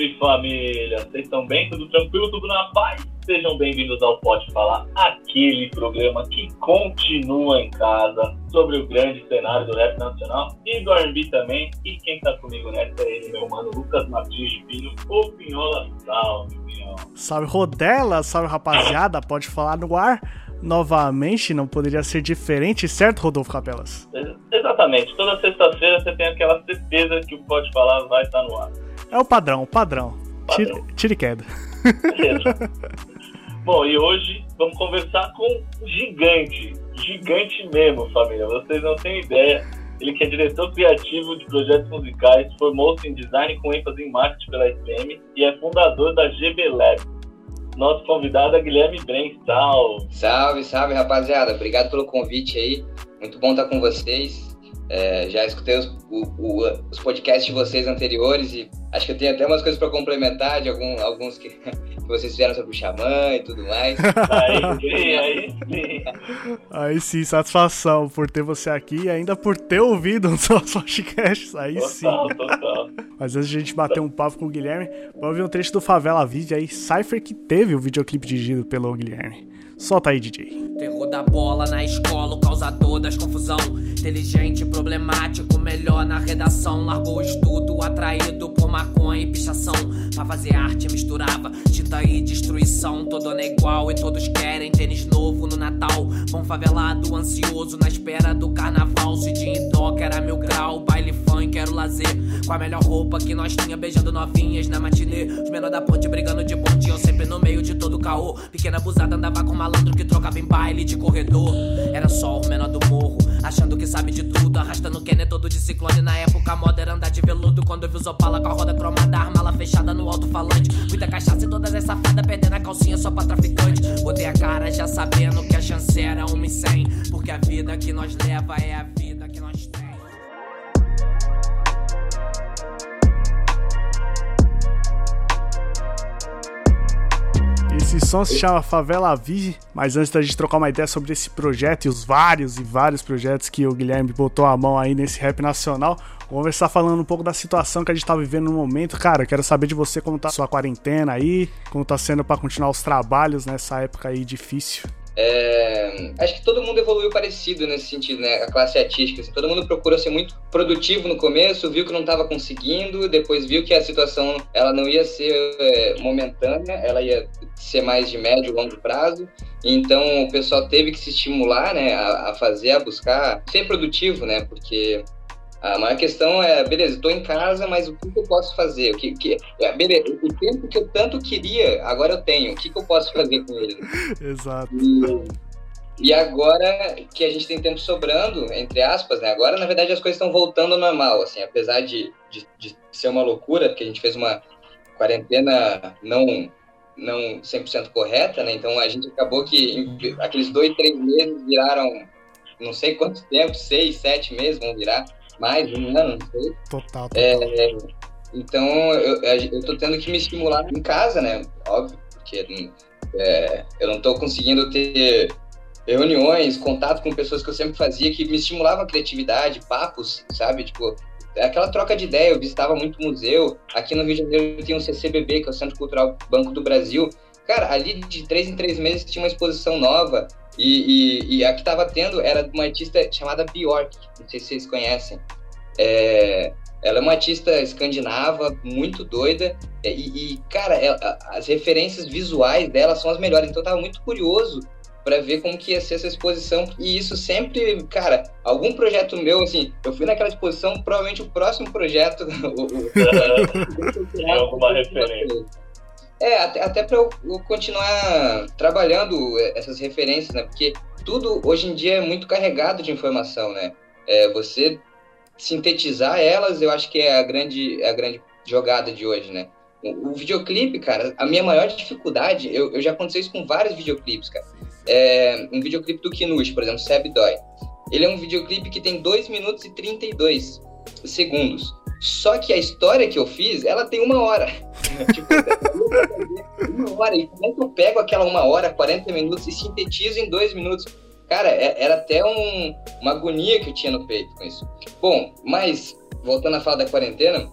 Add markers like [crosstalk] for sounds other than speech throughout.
Salve família! Vocês estão bem? Tudo tranquilo? Tudo na paz? Sejam bem-vindos ao Pode Falar, aquele programa que continua em casa sobre o grande cenário do rap nacional e do R&B também. E quem tá comigo nessa é ele, meu mano Lucas Martins de Pinho, o Pinhola. Salve, Pinhola! Salve, Rodela! Salve, rapaziada! Pode falar no ar? Novamente, não poderia ser diferente, certo, Rodolfo Capelas? Exatamente. Toda sexta-feira você tem aquela certeza que o Pode Falar vai estar no ar. É o padrão, o padrão. Tire, tire queda. Beleza. [laughs] Bom, e hoje vamos conversar com um gigante, gigante mesmo, família. Vocês não têm ideia. Ele que é diretor criativo de projetos musicais, formou-se em design com ênfase em marketing pela SM e é fundador da GB Lab. Nosso convidado é Guilherme Bren, salve! Salve, salve, rapaziada. Obrigado pelo convite aí. Muito bom estar com vocês. É, já escutei os, o, o, os, podcasts de vocês anteriores e acho que eu tenho até umas coisas para complementar de algum, alguns que, [laughs] que, vocês fizeram sobre o Xamã e tudo mais. aí sim, aí sim. Aí sim, satisfação por ter você aqui e ainda por ter ouvido os nossos [laughs] podcasts. Aí total, sim. Total. Mas antes de a gente bater um papo com o Guilherme, vamos ouvir um trecho do Favela Vídeo aí, Cypher, que teve o videoclipe dirigido pelo Guilherme. Solta aí, DJ. Terror da bola na escola, o causador das confusão. Inteligente, problemático, melhor na redação. Largou o estudo, atraído por maconha e pichação. Pra fazer arte misturava tinta e destruição. Todo ano é igual e todos querem tênis novo no Natal. Bom favelado, ansioso na espera do carnaval. Se em toca era meu grau, baile funk era o lazer. Com a melhor roupa que nós tinha, beijando novinhas na matinê. Os menores da ponte brigando de pontinho, sempre no meio de todo caô. Pequena abusada andava com malandro que trocava em baile de corredor. Era só o menor do morro, achando que sabe de tudo. Arrastando Kenner todo de ciclone. Na época, a moda era andar de veludo. Quando eu vi os Opala com a roda cromada, arma lá fechada no alto-falante. Muita cachaça e todas as safadas perdendo a calcinha só pra traficante. Botei a cara já sabendo que a chance era 1 em 100. Porque a vida que nós leva é a vida que nós tem. Esse som se chama Favela Vive, mas antes da gente trocar uma ideia sobre esse projeto e os vários e vários projetos que o Guilherme botou a mão aí nesse rap nacional, vamos conversar falando um pouco da situação que a gente tá vivendo no momento. Cara, quero saber de você como tá sua quarentena aí, como tá sendo para continuar os trabalhos nessa época aí difícil. É, acho que todo mundo evoluiu parecido nesse sentido, né? A classe artística. Assim, todo mundo procurou ser muito produtivo no começo, viu que não estava conseguindo, depois viu que a situação ela não ia ser é, momentânea, ela ia ser mais de médio longo prazo. Então o pessoal teve que se estimular, né, a, a fazer, a buscar ser produtivo, né? Porque a maior questão é, beleza, estou em casa, mas o que, que, eu posso fazer? O que, que, é, beleza, o tempo que eu tanto queria, agora eu tenho. O que, que eu posso fazer com ele? [laughs] Exato. E, e, agora que a gente tem tempo sobrando, entre aspas, né? Agora, na verdade, as coisas estão voltando ao normal, assim, apesar de, de, de ser uma loucura, porque a gente fez uma quarentena não não 100% correta, né? Então a gente acabou que aqueles dois, três meses viraram não sei quanto tempo, seis, sete meses vão virar mais um ano, não sei. Total, total. É, então, eu, eu tô tendo que me estimular em casa, né? Óbvio, porque é, eu não tô conseguindo ter reuniões, contato com pessoas que eu sempre fazia que me estimulavam a criatividade, papos, sabe? Tipo, aquela troca de ideia. Eu visitava muito museu. Aqui no Rio de Janeiro tem um CCBB, que é o Centro Cultural Banco do Brasil. Cara, ali de três em três meses tinha uma exposição nova. E, e, e a que estava tendo era de uma artista chamada Bjork, não sei se vocês conhecem. É, ela é uma artista escandinava, muito doida, e, e cara, ela, as referências visuais dela são as melhores, então eu tava muito curioso para ver como que ia ser essa exposição, e isso sempre, cara, algum projeto meu, assim, eu fui naquela exposição, provavelmente o próximo projeto... [laughs] [laughs] é alguma referência. É, até, até para eu, eu, continuar trabalhando essas referências, né? Porque tudo hoje em dia é muito carregado de informação, né? É, você sintetizar elas, eu acho que é a grande, é a grande jogada de hoje, né? O, o videoclipe, cara, a minha maior dificuldade, eu, eu já aconteceu isso com vários videoclipes, cara. É, um videoclipe do Kinush, por exemplo, Seb Dói. Ele é um videoclipe que tem 2 minutos e 32 segundos. Só que a história que eu fiz, ela tem uma hora. [laughs] tipo, uma hora. E como é que eu pego aquela uma hora, 40 minutos e sintetizo em dois minutos? Cara, é, era até um, uma agonia que eu tinha no peito com isso. Bom, mas, voltando a falar da quarentena,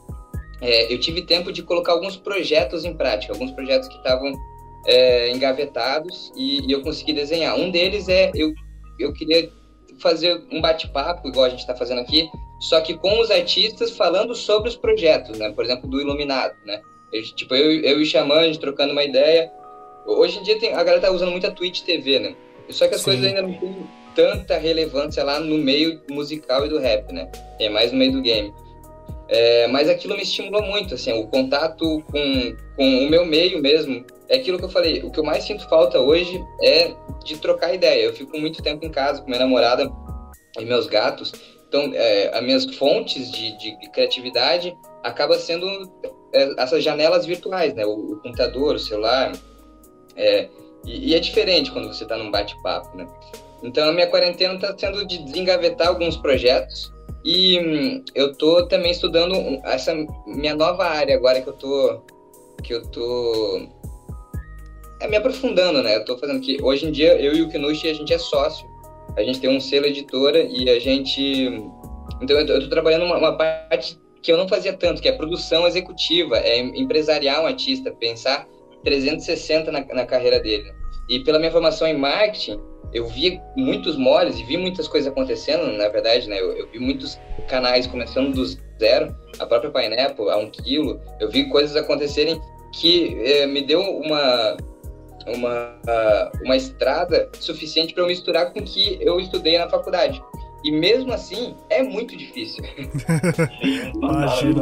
é, eu tive tempo de colocar alguns projetos em prática, alguns projetos que estavam é, engavetados e, e, eu consegui desenhar. Um deles é, eu, eu queria fazer um bate-papo, igual a gente está fazendo aqui, só que com os artistas falando sobre os projetos, né? Por exemplo, do Iluminado, né? Eu, tipo, eu, eu e o Xamã, a gente trocando uma ideia. Hoje em dia tem, a galera tá usando muito a Twitch TV, né? Só que as Sim. coisas ainda não têm tanta relevância lá no meio musical e do rap, né? É mais no meio do game. É, mas aquilo me estimulou muito, assim, o contato com, com o meu meio mesmo. É aquilo que eu falei, o que eu mais sinto falta hoje é de trocar ideia. Eu fico muito tempo em casa com minha namorada e meus gatos, então é, as minhas fontes de, de criatividade acaba sendo é, essas janelas virtuais, né? O, o computador, o celular. É, e, e, é diferente quando você está num bate-papo, né? Então a minha quarentena está sendo de desengavetar alguns projetos e hum, eu tô também estudando essa minha nova área agora que eu tô que eu tô é, me aprofundando, né? Eu tô fazendo que hoje em dia eu e o Kinushi a gente é sócio. A gente tem um selo editora e a gente então eu tô, eu tô trabalhando uma, uma, parte que eu não fazia tanto, que é produção executiva, é empresarial um artista, pensar 360 na, na carreira dele. E pela minha formação em marketing, eu vi muitos moles e vi muitas coisas acontecendo, na verdade, né? Eu, eu vi muitos canais começando do zero, a própria Pineapple a um quilo. Eu vi coisas acontecerem que eh, me deu uma uma uma estrada suficiente para eu misturar com o que eu estudei na faculdade. E mesmo assim, é muito difícil. [laughs] Imagina.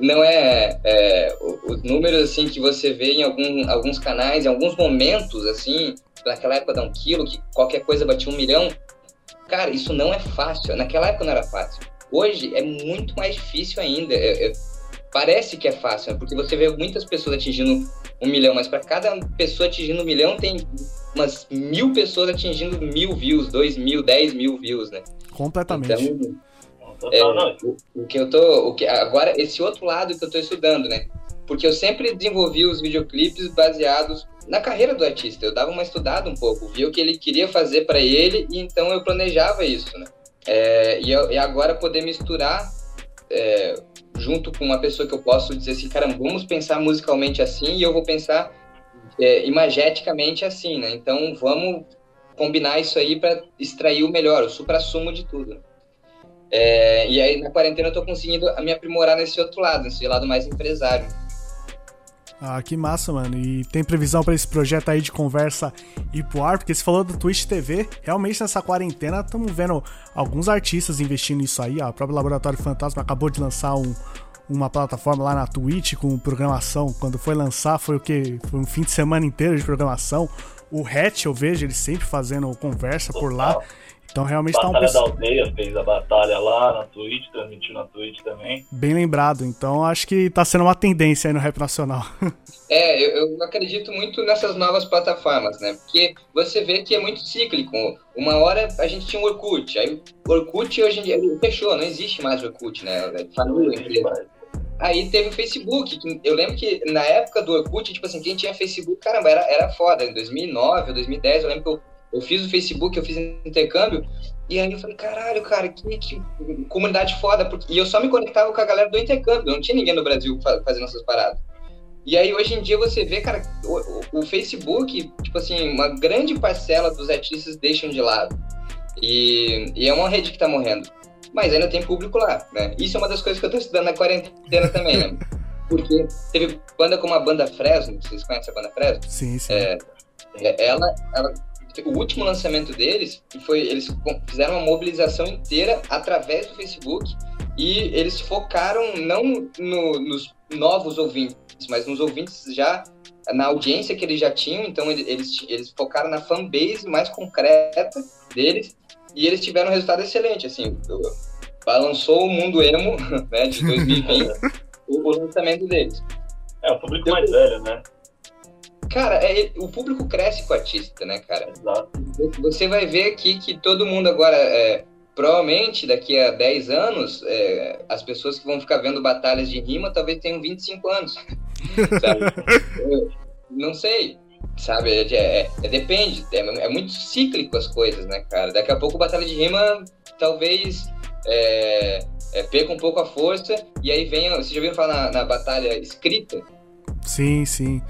Não é, é os números assim que você vê em algum, alguns canais, em alguns momentos assim, naquela época da um quilo, que qualquer coisa batia um milhão. Cara, isso não é fácil. Naquela época não era fácil. Hoje é muito mais difícil ainda. É, é, parece que é fácil, né? porque você vê muitas pessoas atingindo um milhão, mas para cada pessoa atingindo um milhão tem umas mil pessoas atingindo mil views, dois mil, dez mil views, né? Completamente. Então, é, o, o, que eu tô, o que agora esse outro lado que eu tô estudando, né? Porque eu sempre desenvolvi os videoclipes baseados na carreira do artista. Eu dava uma estudada um pouco, via o que ele queria fazer para ele e então eu planejava isso, né? É, e, eu, e, agora poder misturar é, junto com uma pessoa que eu posso dizer assim, cara, vamos pensar musicalmente assim e eu vou pensar é, imageticamente assim, né? Então vamos combinar isso aí para extrair o melhor, o supra-sumo de tudo. É, e aí na quarentena eu tô conseguindo me aprimorar nesse outro lado, nesse lado mais empresário. Ah, que massa, mano. E tem previsão para esse projeto aí de conversa ir pro ar? Porque você falou do Twitch TV. Realmente nessa quarentena estamos vendo alguns artistas investindo nisso aí. Ó. O próprio Laboratório Fantasma acabou de lançar um, uma plataforma lá na Twitch com programação. Quando foi lançar, foi o que? Foi um fim de semana inteiro de programação. O Hatch, eu vejo ele sempre fazendo conversa por lá. Então realmente Batalha tá um pessoal. da aldeia fez a batalha lá na Twitch, transmitiu na Twitch também. Bem lembrado, então acho que tá sendo uma tendência aí no rap nacional. [laughs] é, eu, eu, acredito muito nessas novas plataformas, né? Porque você vê que é muito cíclico. Uma hora a gente tinha o Orkut, aí o Orkut hoje em dia fechou, não existe mais o Orkut, né? Faliu Aí teve o Facebook. Eu lembro que na época do Orkut, tipo assim, quem tinha Facebook, caramba, era, era foda. Em 2009 ou 2010, eu lembro que eu eu fiz o Facebook, eu fiz intercâmbio, e aí eu falei, caralho, cara, que, que comunidade foda. Porque... E eu só me conectava com a galera do intercâmbio, não tinha ninguém no Brasil fazendo essas paradas. E aí hoje em dia você vê, cara, o, o, Facebook, tipo assim, uma grande parcela dos artistas deixam de lado. E, e é uma rede que tá morrendo. Mas ainda tem público lá, né? Isso é uma das coisas que eu tô estudando na quarentena também, né? Porque teve banda como a banda Fresno, vocês conhecem a banda Fresno? Sim, sim. É, ela, ela o último lançamento deles foi eles fizeram uma mobilização inteira através do Facebook e eles focaram não no, nos novos ouvintes, mas nos ouvintes já na audiência que eles já tinham. Então eles eles focaram na fanbase mais concreta deles e eles tiveram um resultado excelente. Assim, balançou o mundo emo [laughs] né, de 2020. [laughs] o, o lançamento deles. É, o público mais velho, né? Cara, é, o público cresce com o artista, né, cara? Exato. Você vai ver aqui que todo mundo agora, é, provavelmente daqui a 10 anos, é, as pessoas que vão ficar vendo batalhas de rima talvez tenham 25 anos. [laughs] não sei, sabe? É, é, é depende, é, é, muito cíclico as coisas, né, cara? Daqui a pouco batalha de rima talvez é, é, perca um pouco a força e aí vem, vocês já viram falar na, na batalha escrita? Sim, sim.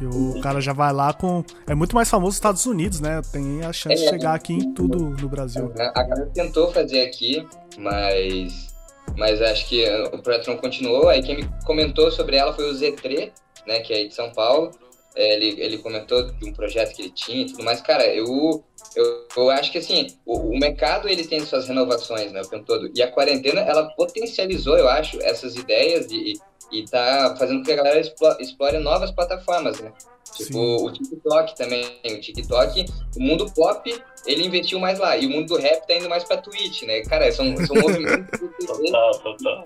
Que o cara já vai lá com. É muito mais famoso nos Estados Unidos, né? Tem a chance de É. chegar aqui em tudo no Brasil. A galera tentou fazer aqui, mas mas acho que o projeto não continuou. Aí quem me comentou sobre ela foi o Z3, né, que é de São Paulo. É, ele, ele comentou de um projeto que ele tinha e tudo mais. Cara, eu, eu, eu acho que assim, o, o mercado ele tem suas renovações, né, o tempo todo. E a quarentena, ela potencializou, eu acho, essas ideias e, e tá fazendo com que a galera explo- explore novas plataformas, né? Tipo, Sim. o TikTok também. O TikTok, o mundo pop, ele investiu mais lá. E o mundo do rap tá indo mais pra Twitch, né? Cara, são, são movimentos. Total, total.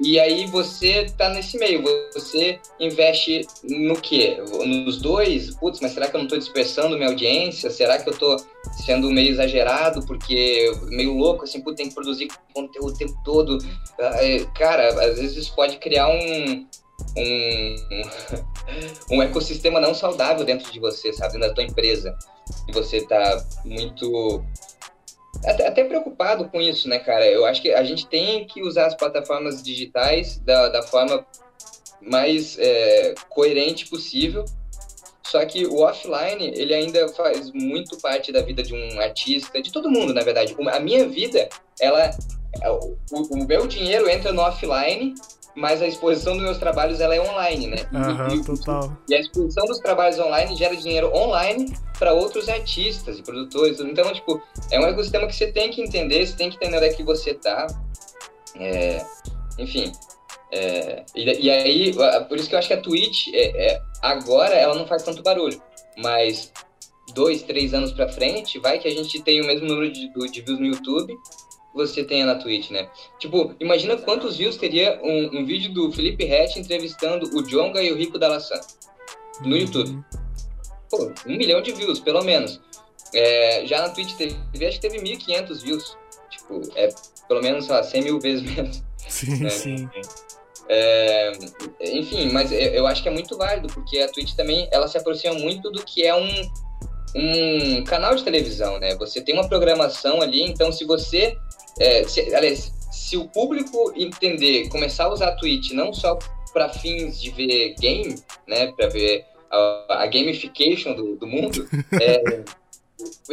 E aí você tá nesse meio. Você investe no quê? Nos dois? Putz, mas será que eu não tô dispersando minha audiência? Será que eu tô sendo meio exagerado? Porque meio louco, assim, putz, tem que produzir conteúdo o tempo todo. Ah, é, Cara, às vezes isso pode criar um... Um, [laughs] um ecossistema não saudável dentro de você, sabe? Da tua empresa. E você tá muito até, até preocupado com isso, né, cara? Eu acho que a gente tem que usar as plataformas digitais da, da forma mais é, coerente possível. Só que o offline, ele ainda faz muito parte da vida de um artista, de todo mundo, na verdade. A minha vida, ela. O, o meu dinheiro entra no offline, mas a exposição dos meus trabalhos ela é online, né? Aham, e- total. e a exposição dos trabalhos online gera dinheiro online para outros artistas e produtores. Então, tipo, é um ecossistema que você tem que entender, você tem que entender onde é que você tá. É, enfim. é, e, e aí, por isso que eu acho que a Twitch, é, é, agora, ela não faz tanto barulho. Mas dois, três anos pra frente, vai que a gente tem o mesmo número de, de views no YouTube você tenha na Twitch, né? Tipo, imagina quantos views teria um, um vídeo do Felipe Rett entrevistando o Jonga e o Rico da Laçã no YouTube. Pô, um milhão de views, pelo menos. É, já na Twitch teve, acho que teve 1.500 views. Tipo, é pelo menos, sei lá, 100 mil vezes [laughs] menos. Sim, É. sim. É, enfim, mas eu, eu acho que é muito válido, porque a Twitch também, ela se aproxima muito do que é um, um canal de televisão, né? Você tem uma programação ali, então se você... É, se, aliás, se o público entender, começar a usar a Twitch não só para fins de ver game, né? Para ver a, a gamification do, do mundo, [laughs] é,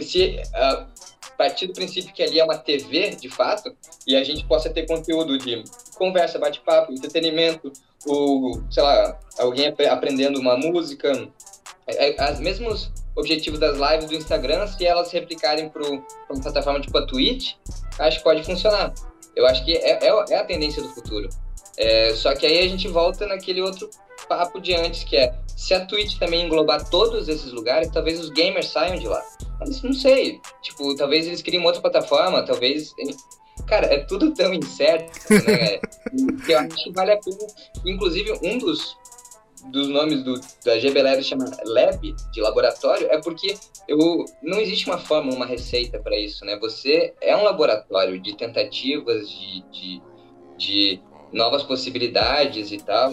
se a partir do princípio que ali é uma TV, de fato, e a gente possa ter conteúdo de conversa, bate-papo, entretenimento, o, sei lá, alguém ap- aprendendo uma música, é, é, os mesmos objetivos das lives do Instagram, se elas se replicarem para uma plataforma tipo a Twitch, acho que pode funcionar. Eu acho que é, é, é a tendência do futuro. É, só que aí a gente volta naquele outro papo de antes, que é se a Twitch também englobar todos esses lugares, talvez os gamers saiam de lá. Mas não sei. Tipo, talvez eles criem outra plataforma, talvez. Cara, é tudo tão incerto, né? que [laughs] eu acho que vale a pena. Inclusive, um dos, dos nomes do, da GBLab chama Lab, de laboratório, é porque eu, não existe uma forma, uma receita para isso, né? Você é um laboratório de tentativas, de, de, de novas possibilidades e tal.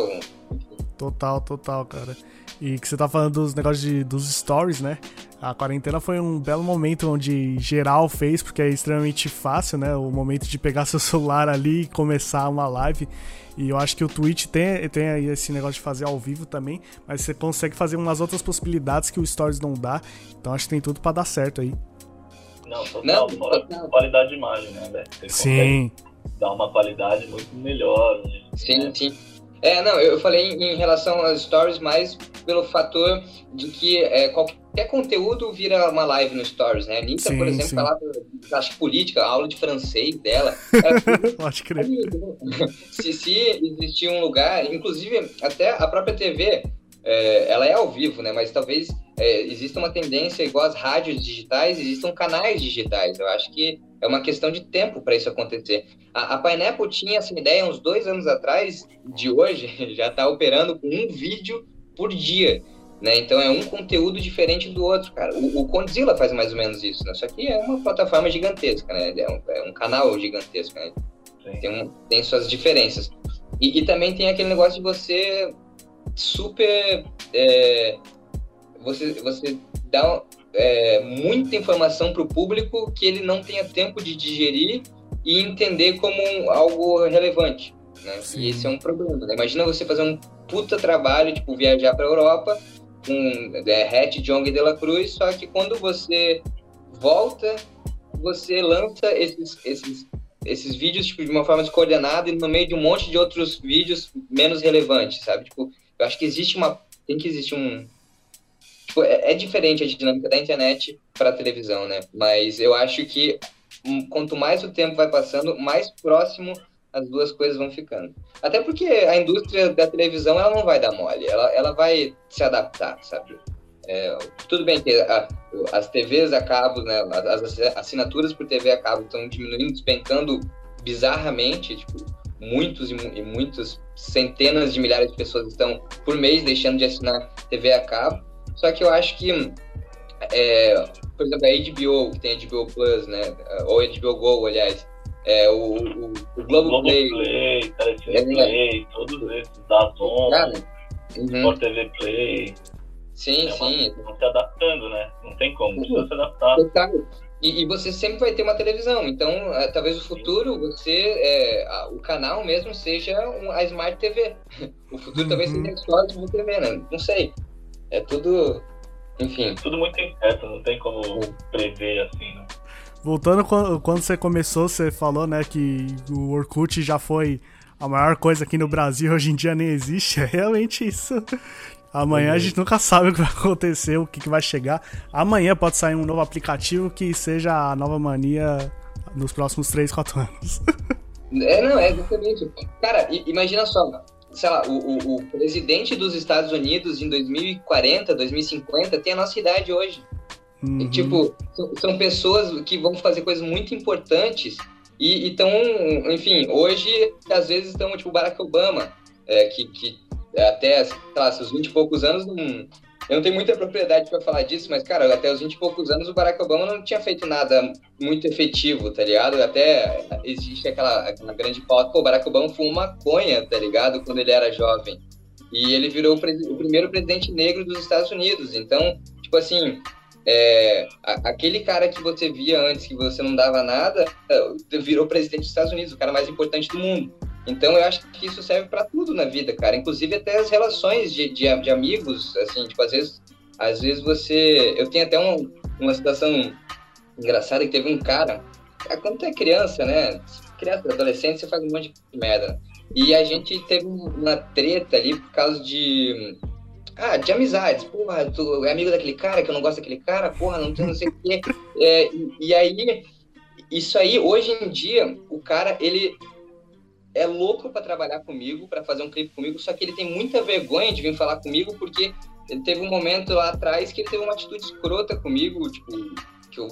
Total, total, cara. E que você tá falando dos negócios de, dos stories, né? A quarentena foi um belo momento onde geral fez, porque é extremamente fácil, né? O momento de pegar [laughs] seu celular ali e começar uma live. E eu acho que o Twitch tem, tem aí esse negócio de fazer ao vivo também, mas você consegue fazer umas outras possibilidades que o Stories não dá. Então acho que tem tudo pra dar certo aí. Não, total. Não, fora total. qualidade de imagem, né, velho? Sim, dar uma qualidade muito melhor. né? Sim, sim. É, não, eu falei em relação às stories mais pelo fator de que é, qualquer conteúdo vira uma live no stories, né? A Anitta, Sim, por exemplo, sim. falava acho, política, aula de francês dela. Era [laughs] tudo pode crer. se, se existir um lugar, inclusive até a própria TV, é, ela é ao vivo, né? Mas talvez é, exista uma tendência, igual as rádios digitais, existam canais digitais. Eu acho que é uma questão de tempo para isso acontecer. A, a Pineapple tinha essa ideia uns dois anos atrás, de hoje, [laughs] já está operando com um vídeo por dia. Né? Então é um conteúdo diferente do outro, cara. O, o Condzilla faz mais ou menos isso, né? Só que é uma plataforma gigantesca, né? É um, é um canal gigantesco, né? Tem, um, tem suas diferenças. E, e, também tem aquele negócio de você super. É, você, você dá é, muita informação para o público que ele não tenha tempo de digerir e entender como algo relevante. Né? E esse é um problema. Né? Imagina você fazer um puta trabalho, tipo, viajar para a Europa com é, Hatch, Jong de la Cruz, só que quando você volta, você lança esses, esses, esses vídeos tipo, de uma forma descoordenada e no meio de um monte de outros vídeos menos relevantes, sabe? Tipo, eu acho que existe uma. Tem que existir um. Tipo, é, é diferente a dinâmica da internet para a televisão, né? Mas eu acho que quanto mais o tempo vai passando, mais próximo as duas coisas vão ficando. Até porque a indústria da televisão ela não vai dar mole, ela, ela vai se adaptar, sabe? É, tudo bem que a, as TVs a cabo, né, as assinaturas por TV a cabo estão diminuindo, despencando bizarramente, tipo, muitos e, e muitas centenas de milhares de pessoas estão por mês deixando de assinar TV a cabo. Só que eu acho que, é, por exemplo, a HBO, que tem a HBO Plus, né, ou a HBO Go, aliás, é, o, o, o Globo, Play, Play Telecine é, Play, todos esses, da Zon, uhum. Sport TV Play. Sim, é sim. Estão se adaptando, né? Não tem como, precisa uhum. se adaptar. E, e, você sempre vai ter uma televisão, então é, talvez no futuro você, é, o canal mesmo seja um, a Smart TV. [laughs] O futuro uhum. talvez seja só a Smart TV, né? Não sei. É tudo, enfim. Tudo muito incerto, não tem como prever assim, né? Voltando quando você começou, você falou, né, que o Orkut já foi a maior coisa aqui no Brasil, hoje em dia nem existe. [laughs] É realmente isso. Amanhã a gente nunca sabe o que vai acontecer, o que, que vai chegar. Amanhã pode sair um novo aplicativo que seja a nova mania nos próximos 3, 4 anos. [laughs] É, não, é exatamente. Cara, imagina só, sei lá, o, o, o, presidente dos Estados Unidos em 2040, 2050 tem a nossa idade hoje. Uhum. E, tipo, são, pessoas que vão fazer coisas muito importantes e estão, enfim, hoje, às vezes, estão, tipo, Barack Obama, é, que, que até, sei lá, seus 20 e poucos anos, não, eu não tenho muita propriedade para falar disso, mas, cara, até os 20 e poucos anos, o Barack Obama não tinha feito nada muito efetivo, tá ligado? Até existe aquela, aquela grande pauta, pô, o Barack Obama fumou maconha, tá ligado? Quando ele era jovem. E ele virou o, o primeiro presidente negro dos Estados Unidos. Então, tipo assim, é, aquele cara que você via antes que você não dava nada é, virou presidente dos Estados Unidos, o cara mais importante do mundo. Então eu acho que isso serve para tudo na vida, cara. Inclusive até as relações de, de, de, amigos, assim, tipo, às vezes, às vezes você. Eu tenho até um, uma situação engraçada que teve um cara. Quando tu é criança, né? Criança, adolescente, você faz um monte de merda. E a gente teve uma treta ali por causa de ah, de amizades. Porra, tu é amigo daquele cara que eu não gosto daquele cara, porra, não tem não sei o quê. É, e, e aí, isso aí, hoje em dia, o cara, ele é louco para trabalhar comigo, para fazer um clipe comigo, só que ele tem muita vergonha de vir falar comigo, porque ele teve um momento lá atrás que ele teve uma atitude escrota comigo, tipo, que eu,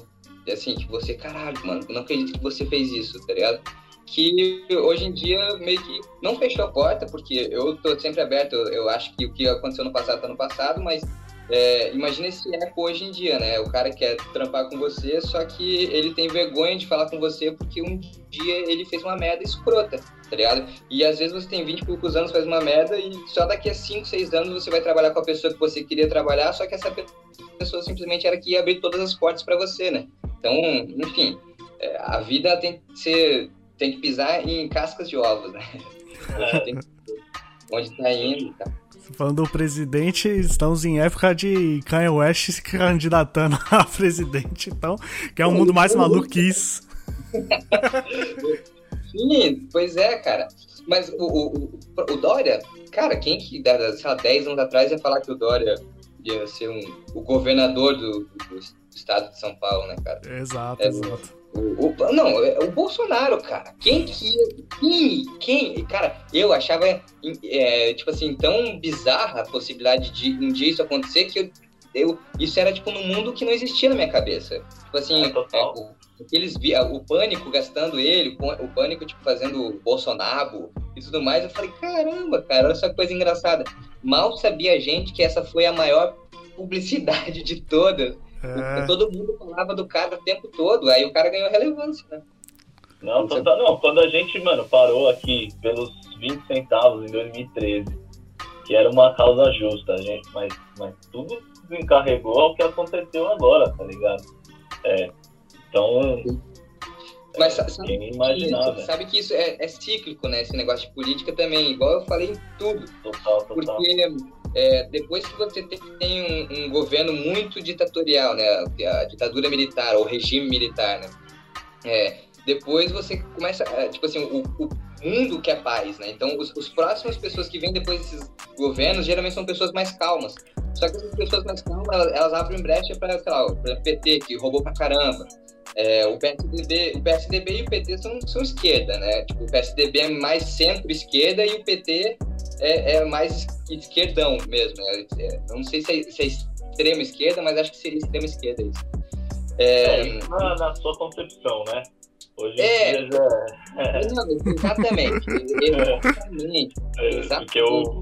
assim, que você, caralho, mano, não acredito que você fez isso, tá ligado? que hoje em dia meio que não fechou a porta, porque eu tô sempre aberto, eu, eu acho que o que aconteceu no passado tá no passado, mas é, imagina esse eco hoje em dia, né? O cara quer trampar com você, só que ele tem vergonha de falar com você porque um dia ele fez uma merda escrota, tá ligado? E às vezes você tem 20 e poucos anos, faz uma merda e só daqui a 5, 6 anos você vai trabalhar com a pessoa que você queria trabalhar, só que essa pessoa simplesmente era que ia abrir todas as portas para você, né? Então, enfim, é, a vida tem que ser tem que pisar em cascas de ovos, né? [laughs] Onde tá indo, tá? Falando do presidente, estamos em época de Kanye West se candidatando [laughs] a presidente, então, que é um mundo mais maluco que isso. Sim, pois é, cara. Mas o, o, o, Dória, cara, quem que, sei lá, 10 anos atrás ia falar que o Dória ia ser um, o governador do, do estado de São Paulo, né, cara? Exato, é, exato. O, o, não, é o Bolsonaro, cara. Quem que. Quem? Quem? Cara, eu achava, é, tipo assim, tão bizarra a possibilidade de um dia isso acontecer que eu, eu, isso era, tipo, num mundo que não existia na minha cabeça. Tipo assim, é, é o Aqueles, o pânico gastando ele, o pânico, tipo, fazendo Bolsonaro e tudo mais. Eu falei, caramba, cara, olha essa coisa engraçada. Mal sabia a gente que essa foi a maior publicidade de todas. É. Todo mundo falava do cara o tempo todo, aí o cara ganhou relevância, né? Não, total, não, quando a gente, mano, parou aqui pelos 20 centavos em 2013, que era uma causa justa, gente, mas, mas tudo desencarregou ao que aconteceu agora, tá ligado? É, então. Mas é, sabe, imaginar, que, sabe que isso é, é, cíclico, né? Esse negócio de política também, igual eu falei em tudo. Total, total. Porque é, depois que você tem um, um, governo muito ditatorial, né? A ditadura militar, ou regime militar, né? É, depois você começa, é, tipo assim, o, o mundo que é paz, né? Então, os, os próximas pessoas que vêm depois desses governos geralmente são pessoas mais calmas. Só que essas pessoas mais calmas, elas, elas abrem brecha para, sei lá, PT, que roubou pra caramba. É, o, PSDB, o PSDB e o PT são, são esquerda, né? Tipo, o PSDB é mais centro-esquerda e o PT é, é mais esquerdão mesmo. Né? É, não sei se é, se é extrema esquerda, mas acho que seria extrema esquerda isso. É, é na, na sua concepção, né? Hoje é, em dia já. Não, exatamente. [laughs] exatamente. É, exatamente. Porque o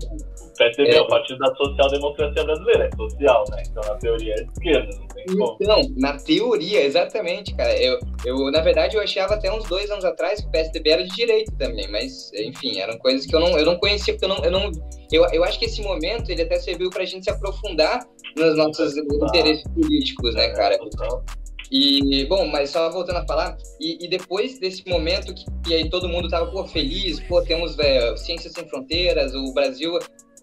PSDB é. é o Partido da Social Democracia Brasileira, é social, né? Então, na teoria, é esquerda, não tem como. Então, na teoria, exatamente, cara. Eu, eu, na verdade, eu achava até uns dois anos atrás que o PSDB era de direita também, mas, enfim, eram coisas que eu não, eu não conhecia, porque eu não. Eu, não eu, eu acho que esse momento ele até serviu pra gente se aprofundar nos nossos interesses políticos, né, cara? E, bom, mas só voltando a falar, e, e depois desse momento que, que, aí todo mundo tava, pô, feliz, pô, temos é, Ciências Sem Fronteiras, o Brasil,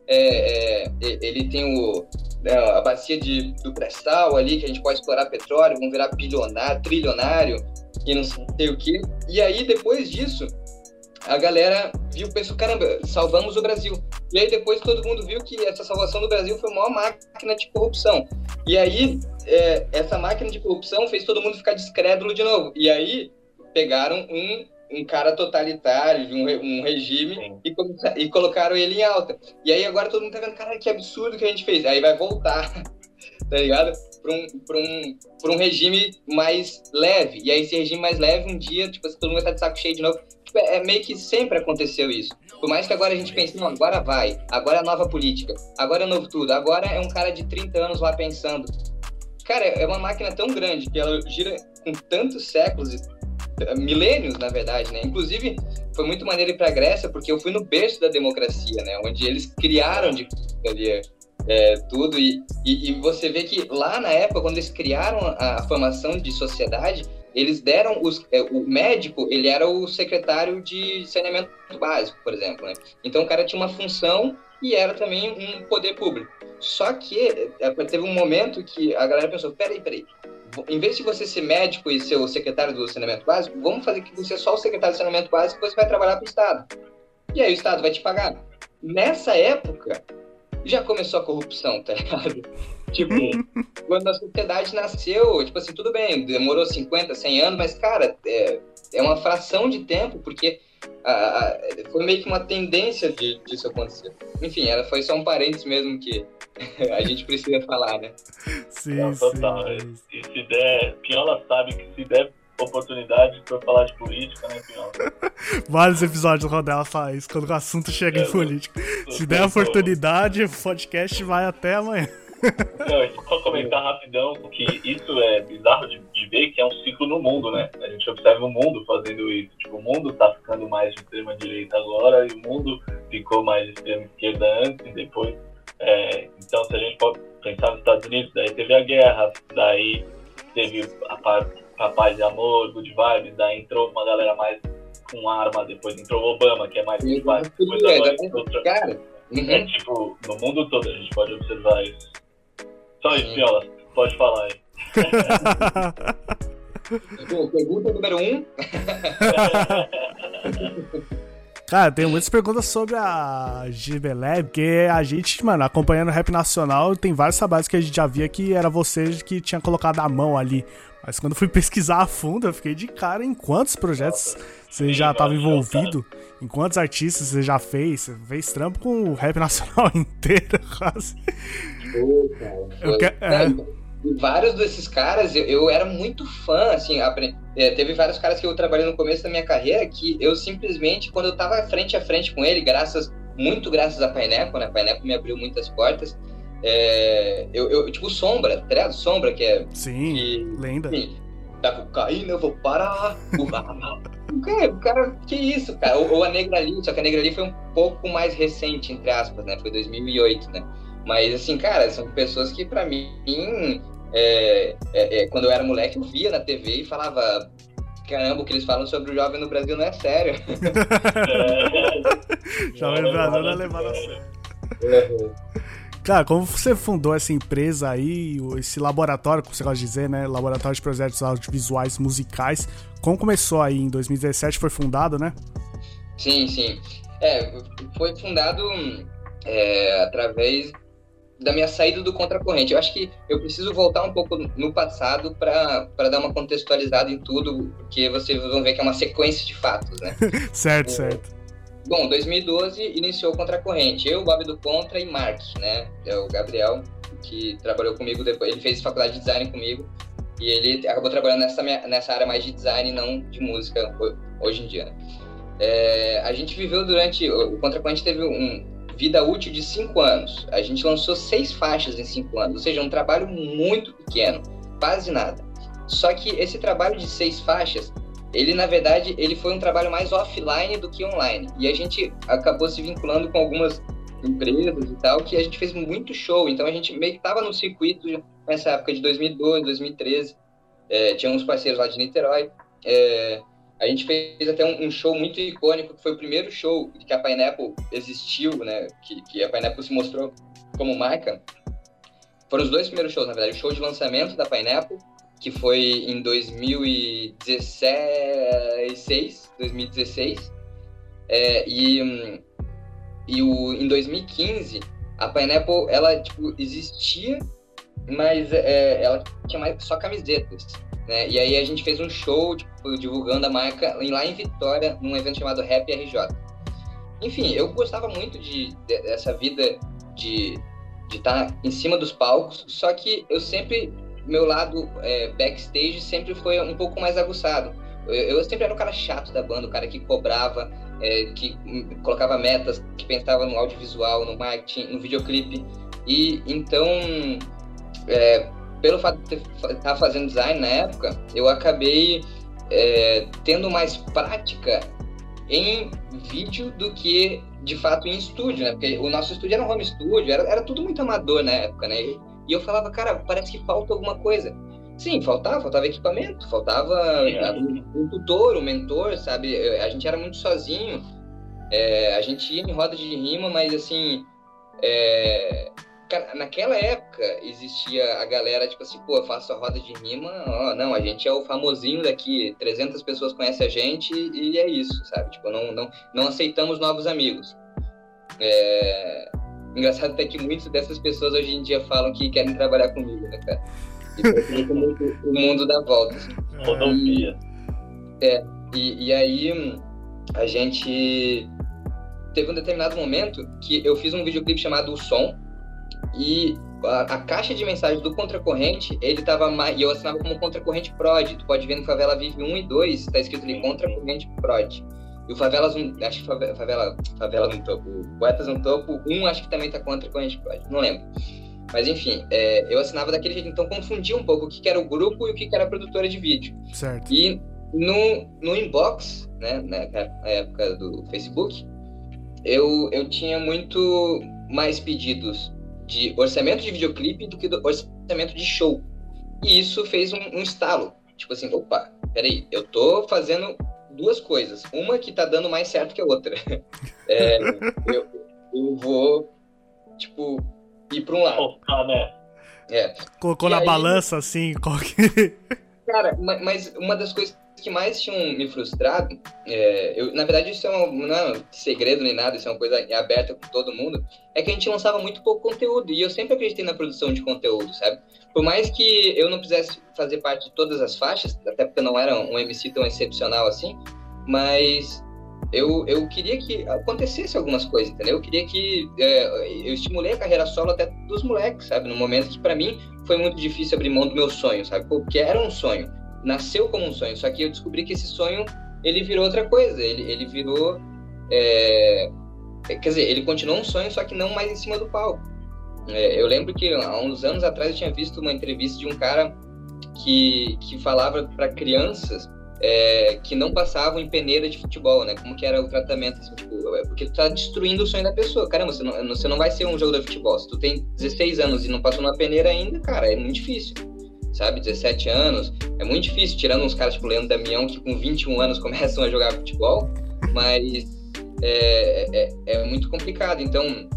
é, é, ele tem o, né, a bacia de, do pré-sal ali, que a gente pode explorar petróleo, vamos virar bilionário, trilionário, e não sei o quê. E aí, depois disso, a galera viu, pensou, caramba, salvamos o Brasil. E aí depois todo mundo viu que essa salvação do Brasil foi a maior máquina de corrupção. E aí é, essa máquina de corrupção fez todo mundo ficar descrédulo de novo. E aí pegaram um, um cara totalitário, de um, um regime, e, e, colocaram ele em alta. E aí agora todo mundo tá vendo, cara, que absurdo que a gente fez. Aí vai voltar, [laughs] tá ligado? Para um, pra um, pra um regime mais leve. E aí esse regime mais leve, um dia, tipo, todo mundo vai estar de saco cheio de novo. É, meio que sempre aconteceu isso. Por mais que agora a gente pense, não, agora vai, agora é nova política, agora é novo tudo, agora é um cara de 30 anos lá pensando. Cara, é uma máquina tão grande que ela gira com tantos séculos, eh, milênios, na verdade, né? Inclusive, foi muito maneiro ir pra Grécia, porque eu fui no berço da democracia, né? Onde eles criaram de ali, é, tudo, e, e, e, você vê que lá na época, quando eles criaram a, a formação de sociedade, eles deram os, é, o médico ele era o secretário de saneamento básico por exemplo né? então o cara tinha uma função e era também um poder público. Só que é, teve um momento que a galera pensou peraí peraí em vez de você ser médico e ser o secretário do saneamento básico vamos fazer que você é só o secretário do saneamento básico e você vai trabalhar para o estado. E aí o estado vai te pagar. Nessa época já começou a corrupção tá ligado Tipo, [laughs] quando a sociedade nasceu, tipo assim, tudo bem, demorou 50, 100 anos, mas, cara, é, é uma fração de tempo, porque a, a, foi meio que uma tendência de, disso acontecer. Enfim, ela foi só um parênteses mesmo que [laughs] a gente precisa falar, né? Sim, Não, total. Sim. E se der, Piola sabe que se der oportunidade para falar de política, né, Piola? [laughs] Vários episódios do Rodela fala isso, quando o assunto chega é, em política. Se der oportunidade, o podcast vai até amanhã. Não, só comentar rapidão que isso é bizarro de, de, ver que é um ciclo no mundo, né? A gente observa o mundo fazendo isso. Tipo, o mundo tá ficando mais de extrema direita agora e o mundo ficou mais de extrema esquerda antes e depois. É, então, se a gente pode pensar nos Estados Unidos, daí teve a guerra, daí teve a, a paz e amor, good vibes, daí entrou uma galera mais com arma, depois entrou o Obama, que é mais good vibes, depois agora entrou Cara. Uhum. É tipo, no mundo todo a gente pode observar isso. Só isso, Viola. Pode falar aí. [laughs] pergunta número um. [laughs] Cara, tem muitas perguntas sobre a Gibelé, porque a gente, mano, acompanhando o rap nacional, tem vários trabalhos que a gente já via que era você que tinha colocado a mão ali. Mas quando fui [laughs] pesquisar a fundo, eu fiquei de cara em quantos projetos você já estava envolvido, em quantos artistas você já fez. Você fez trampo com o rap nacional inteiro, quase. Cara. Que... é. vários desses caras, eu, eu era muito fã, assim, aprendi, é, teve vários caras que eu trabalhei no começo da minha carreira que eu simplesmente, quando eu tava frente a frente com ele, graças, muito graças a Paineco, né, Paineco me abriu muitas portas, é, eu, eu, tipo, Sombra, tá ligado? Sombra, que é... Sim, que, lenda. Tá cocaína, eu vou parar. o cara, o cara, que isso, cara? Ou, ou a Negrali, só que a Negrali foi um pouco mais recente, entre aspas, né? Foi 2008, né? Mas, assim, cara, são pessoas que, para mim, é, é, é, quando eu era moleque, eu via na TV e falava: caramba, o que eles falam sobre o jovem no Brasil não é sério. [laughs] [laughs] jovem no Brasil não é levado a sério. Cara, como você fundou essa empresa aí, esse laboratório, como você gosta de dizer, né? Laboratório de Projetos Audiovisuais Musicais. Como começou aí em 2017? Foi fundado, né? Sim, sim. É, foi fundado é, através da minha saída do contracorrente. Eu acho que eu preciso voltar um pouco no passado para dar uma contextualizada em tudo, porque vocês vão ver que é uma sequência de fatos, né? [laughs] certo, é, certo. Bom, 2012 iniciou o Contracorrente. Eu, Bob do Contra e Mark, né? É o Gabriel, que trabalhou comigo depois. Ele fez faculdade de design comigo e ele acabou trabalhando nessa, nessa área mais de design, não de música, hoje em dia. Né? É, a gente viveu durante. O Contracorrente teve um, vida útil de cinco anos. A gente lançou seis faixas em cinco anos, ou seja, um trabalho muito pequeno, quase nada. Só que esse trabalho de seis faixas, ele na verdade ele foi um trabalho mais offline do que online. E a gente acabou se vinculando com algumas empresas e tal, que a gente fez muito show. Então a gente meio que estava no circuito nessa época de 2012, 2013. É, tinha uns parceiros lá de Niterói. É, a gente fez até um, um, show muito icônico, que foi o primeiro show que a Pineapple existiu, né? Que, que a Pineapple se mostrou como marca. Foram os dois primeiros shows, na verdade. O show de lançamento da Pineapple, que foi em 2016, 2016. É, e, e o, em 2015, a Pineapple, ela, tipo, existia, mas é, ela tinha mais, só camisetas. Né? E aí a gente fez um show, tipo, divulgando a marca lá em Vitória, num evento chamado Rap RJ. Enfim, eu gostava muito de, de dessa vida de estar tá em cima dos palcos, só que eu sempre, meu lado é, backstage sempre foi um pouco mais aguçado. Eu, eu, sempre era o cara chato da banda, o cara que cobrava, é, que colocava metas, que pensava no audiovisual, no marketing, no videoclipe. E então, é, pelo fato de estar tá fazendo design na época, eu acabei é, tendo mais prática em vídeo do que de fato em estúdio, né? Porque o nosso estúdio era um home studio, era, era tudo muito amador na época, né? E eu falava, cara, parece que falta alguma coisa. Sim, faltava, faltava equipamento, faltava um, um tutor, um mentor, sabe? A gente era muito sozinho, é, a gente ia em roda de rima, mas assim, é, Cara, naquela época existia a galera, tipo assim, pô, eu faço a roda de rima, ó, não, a gente é o famosinho daqui, 300 pessoas conhecem a gente e é isso, sabe? Tipo, não, não, não aceitamos novos amigos. É... Engraçado até que muitas dessas pessoas hoje em dia falam que querem trabalhar comigo, né, cara? E o mundo dá voltas. Rodovia. É, e, e aí a gente teve um determinado momento que eu fiz um videoclipe chamado O Som, e a, a, caixa de mensagem do Contracorrente, ele tava e eu assinava como Contracorrente Prod. Tu pode ver no Favela Vive 1 e 2, tá escrito ali Contracorrente Prod. E o Favelas, acho que Favela, Favela no Topo, o Poetas no Topo 1, acho que também tá Contracorrente Prod, não lembro. Mas enfim, é, eu assinava daquele jeito, então confundia um pouco o que, que era o grupo e o que, que era a produtora de vídeo. Certo. E no, no inbox, né, na época do Facebook, eu, eu tinha muito mais pedidos de orçamento de videoclipe do que do orçamento de show. E isso fez um, um estalo. Tipo assim, opa, peraí, eu tô fazendo duas coisas. Uma que tá dando mais certo que a outra. [laughs] É, eu, eu vou, tipo, ir pra um lado. Focar, né? É. Colocou e na aí, balança, assim, qual que... Cara, mas uma das coisas que mais tinham me frustrado, é, eu, na verdade isso é uma, não é um segredo nem nada, isso é uma coisa aberta com todo mundo, é que a gente lançava muito pouco conteúdo, e eu sempre acreditei na produção de conteúdo, sabe? Por mais que eu não quisesse fazer parte de todas as faixas, até porque eu não era um MC tão excepcional assim, mas eu, eu queria que acontecesse algumas coisas, entendeu? Eu queria que é, eu estimulei a carreira solo até dos moleques, sabe? No momento que para mim foi muito difícil abrir mão do meu sonho, sabe? Porque era um sonho, nasceu como um sonho, só que eu descobri que esse sonho ele virou outra coisa, ele, ele virou, é, quer dizer, ele continuou um sonho, só que não mais em cima do palco. É, eu lembro que há uns anos atrás eu tinha visto uma entrevista de um cara que, que falava para crianças é, que não passavam em peneira de futebol, né? Como que era o tratamento, assim, tipo, é porque tu tá destruindo o sonho da pessoa. Caramba, você não, você não vai ser um jogador de futebol. Se tu tem 16 anos e não passou na peneira ainda, cara, é muito difícil. Sabe, 17 anos, é muito difícil, tirando uns caras tipo Leandro Damião, que com 21 anos [laughs] começam a jogar futebol, mas é, é, é muito complicado. Então,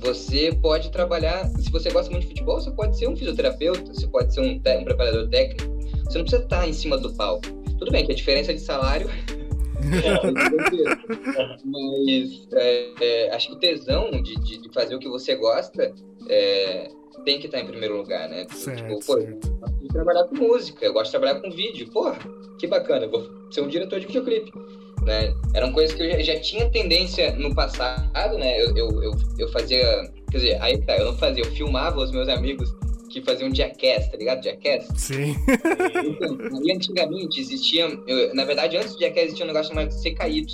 você pode trabalhar, se você gosta muito de futebol, você pode ser um fisioterapeuta, você pode ser um, um preparador técnico, você não precisa estar em cima do palco. Tudo bem que a diferença de salário. [laughs] [laughs] Mas é, é, acho que o tesão de, de, de, fazer o que você gosta é, tem que estar em primeiro lugar, né? Certo, tipo, pô, certo. eu gosto de trabalhar com música, eu gosto de trabalhar com vídeo. Porra, que bacana, eu vou ser um diretor de videoclipe. Né? Eram coisas que eu já, já tinha tendência no passado, né? Eu, eu, eu, eu fazia. Quer dizer, aí tá, eu não fazia, eu filmava os meus amigos que faziam Jackass, tá ligado? Jackass. Sim. Então, e antigamente existia, eu, na verdade, antes do Jackass existia um negócio chamado CKY,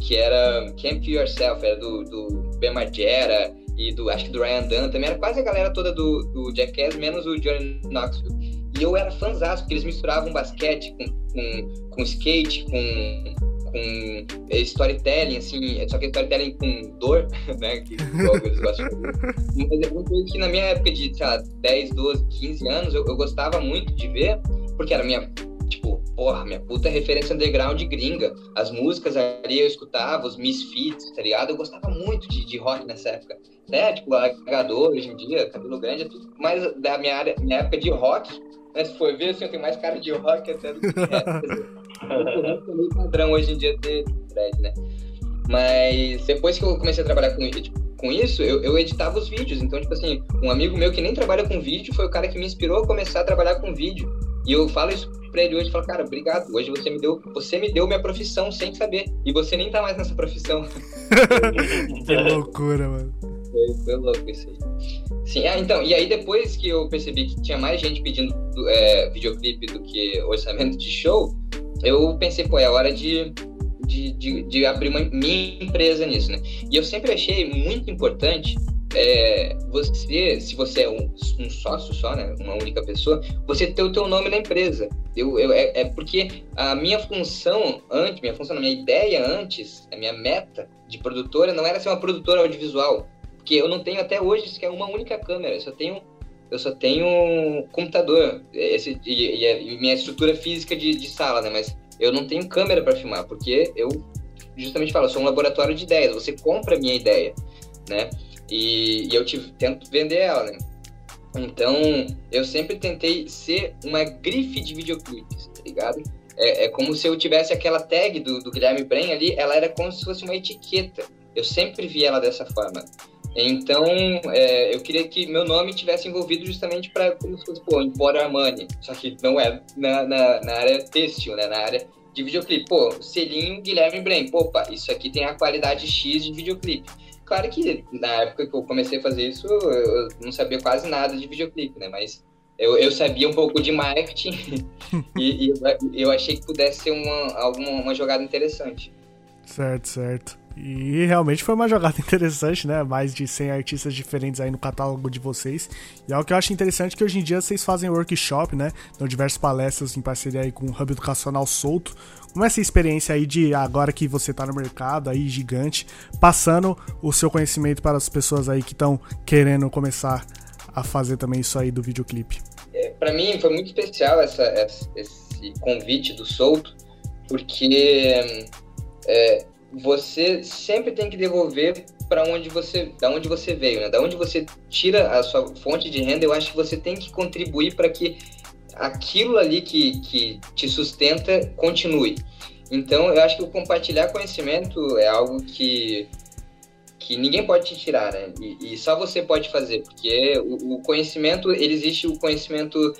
que era Camp Yourself, era do, do Ben Margera e do, acho que do Ryan Dunn, também era quase a galera toda do, do Jackass, menos o Johnny Knoxville. E eu era fãzão, porque eles misturavam basquete com, com, com skate, com com storytelling, assim, só que storytelling com dor, [laughs] né? Que eles gostam Mas é coisa que na minha época de, sei lá, 10, 12, 15 anos, eu, eu gostava muito de ver, porque era minha, porra, minha puta referência underground gringa. As músicas ali eu escutava, os Misfits, tá ligado? Eu gostava muito de, de rock nessa época. Até, tipo, agador hoje em dia, cabelo grande, é tudo mais da minha, área, minha época de rock. Mas se for ver, assim, eu tenho mais cara de rock até do que rap meio padrão hoje em dia ter thread, né? Mas depois que eu comecei a trabalhar com, tipo, com isso, eu, eu, editava os vídeos. Então, tipo assim, um amigo meu que nem trabalha com vídeo foi o cara que me inspirou a começar a trabalhar com vídeo. E eu falo isso pra ele hoje, falo, cara, obrigado. Hoje você me deu, você me deu minha profissão sem saber. E você nem tá mais nessa profissão. [laughs] que loucura, mano. Foi, foi louco isso aí. Sim, ah, então, e aí depois que eu percebi que tinha mais gente pedindo é, videoclipe do que orçamento de show, eu pensei, pô, é hora de, de, de, de abrir uma minha empresa nisso, né? E eu sempre achei muito importante é, você, se você é um, um, sócio só, né, uma única pessoa, você ter o teu nome na empresa. Eu, eu é, é, porque a minha função antes, minha função, minha ideia antes, a minha meta de produtora não era ser uma produtora audiovisual, porque eu não tenho até hoje sequer uma única câmera, eu só tenho eu só tenho computador esse, e, e, e minha estrutura física de, de, sala, né? Mas eu não tenho câmera para filmar, porque eu justamente falo, eu sou um laboratório de ideias, você compra a minha ideia, né? E, e eu te, tento vender ela, né? Então, eu sempre tentei ser uma grife de videoclipes, tá ligado? É, é como se eu tivesse aquela tag do, do Guilherme Bren ali, ela era como se fosse uma etiqueta. Eu sempre vi ela dessa forma. Então, é, eu queria que meu nome tivesse envolvido justamente para como se fosse, pô, Emporio Armani, só que não é na, na, na, área têxtil, né, na área de videoclipe. Pô, selinho Guilherme Brem, opa, isso aqui tem a qualidade X de videoclipe. Claro que na época que eu comecei a fazer isso, eu não sabia quase nada de videoclipe, né, mas eu, eu sabia um pouco de marketing [laughs] e, e eu, achei que pudesse ser uma, alguma, uma jogada interessante. Certo, certo. E realmente foi uma jogada [laughs] interessante, né? Mais de 100 artistas diferentes aí no catálogo de vocês. E é o que eu acho interessante que hoje em dia vocês fazem workshop, né? Dão diversas palestras em parceria aí com o Hub Educacional Solto. Como é essa experiência aí de agora que você tá no mercado aí gigante, passando o seu conhecimento para as pessoas aí que estão querendo começar a fazer também isso aí do videoclipe? É, para mim foi muito especial essa, esse convite do Solto, porque é, você sempre tem que devolver para onde você, da onde você veio, né? Da onde você tira a sua fonte de renda, eu acho que você tem que contribuir para que aquilo ali que, que te sustenta continue. Então, eu acho que o compartilhar conhecimento é algo que, que ninguém pode te tirar, né? E, e só você pode fazer, porque o, o, conhecimento, ele existe o conhecimento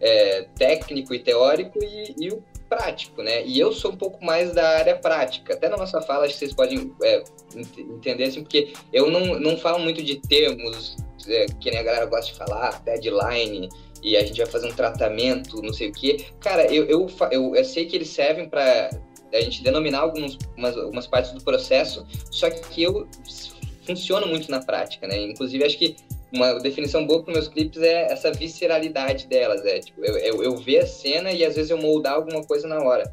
é, técnico e teórico e, e o prático, né? E eu sou um pouco mais da área prática. Até na nossa fala, acho que vocês podem é, entender assim, porque eu não, não falo muito de termos é, que nem a galera gosta de falar, deadline, e a gente vai fazer um tratamento, não sei o quê. Cara, eu, eu, eu, eu sei que eles servem para a gente denominar alguns, umas, algumas partes do processo, só que eu funciono muito na prática, né? Inclusive, acho que uma definição boa para meus clipes é essa visceralidade delas, é tipo, eu, eu, eu ver a cena e às vezes eu moldar alguma coisa na hora.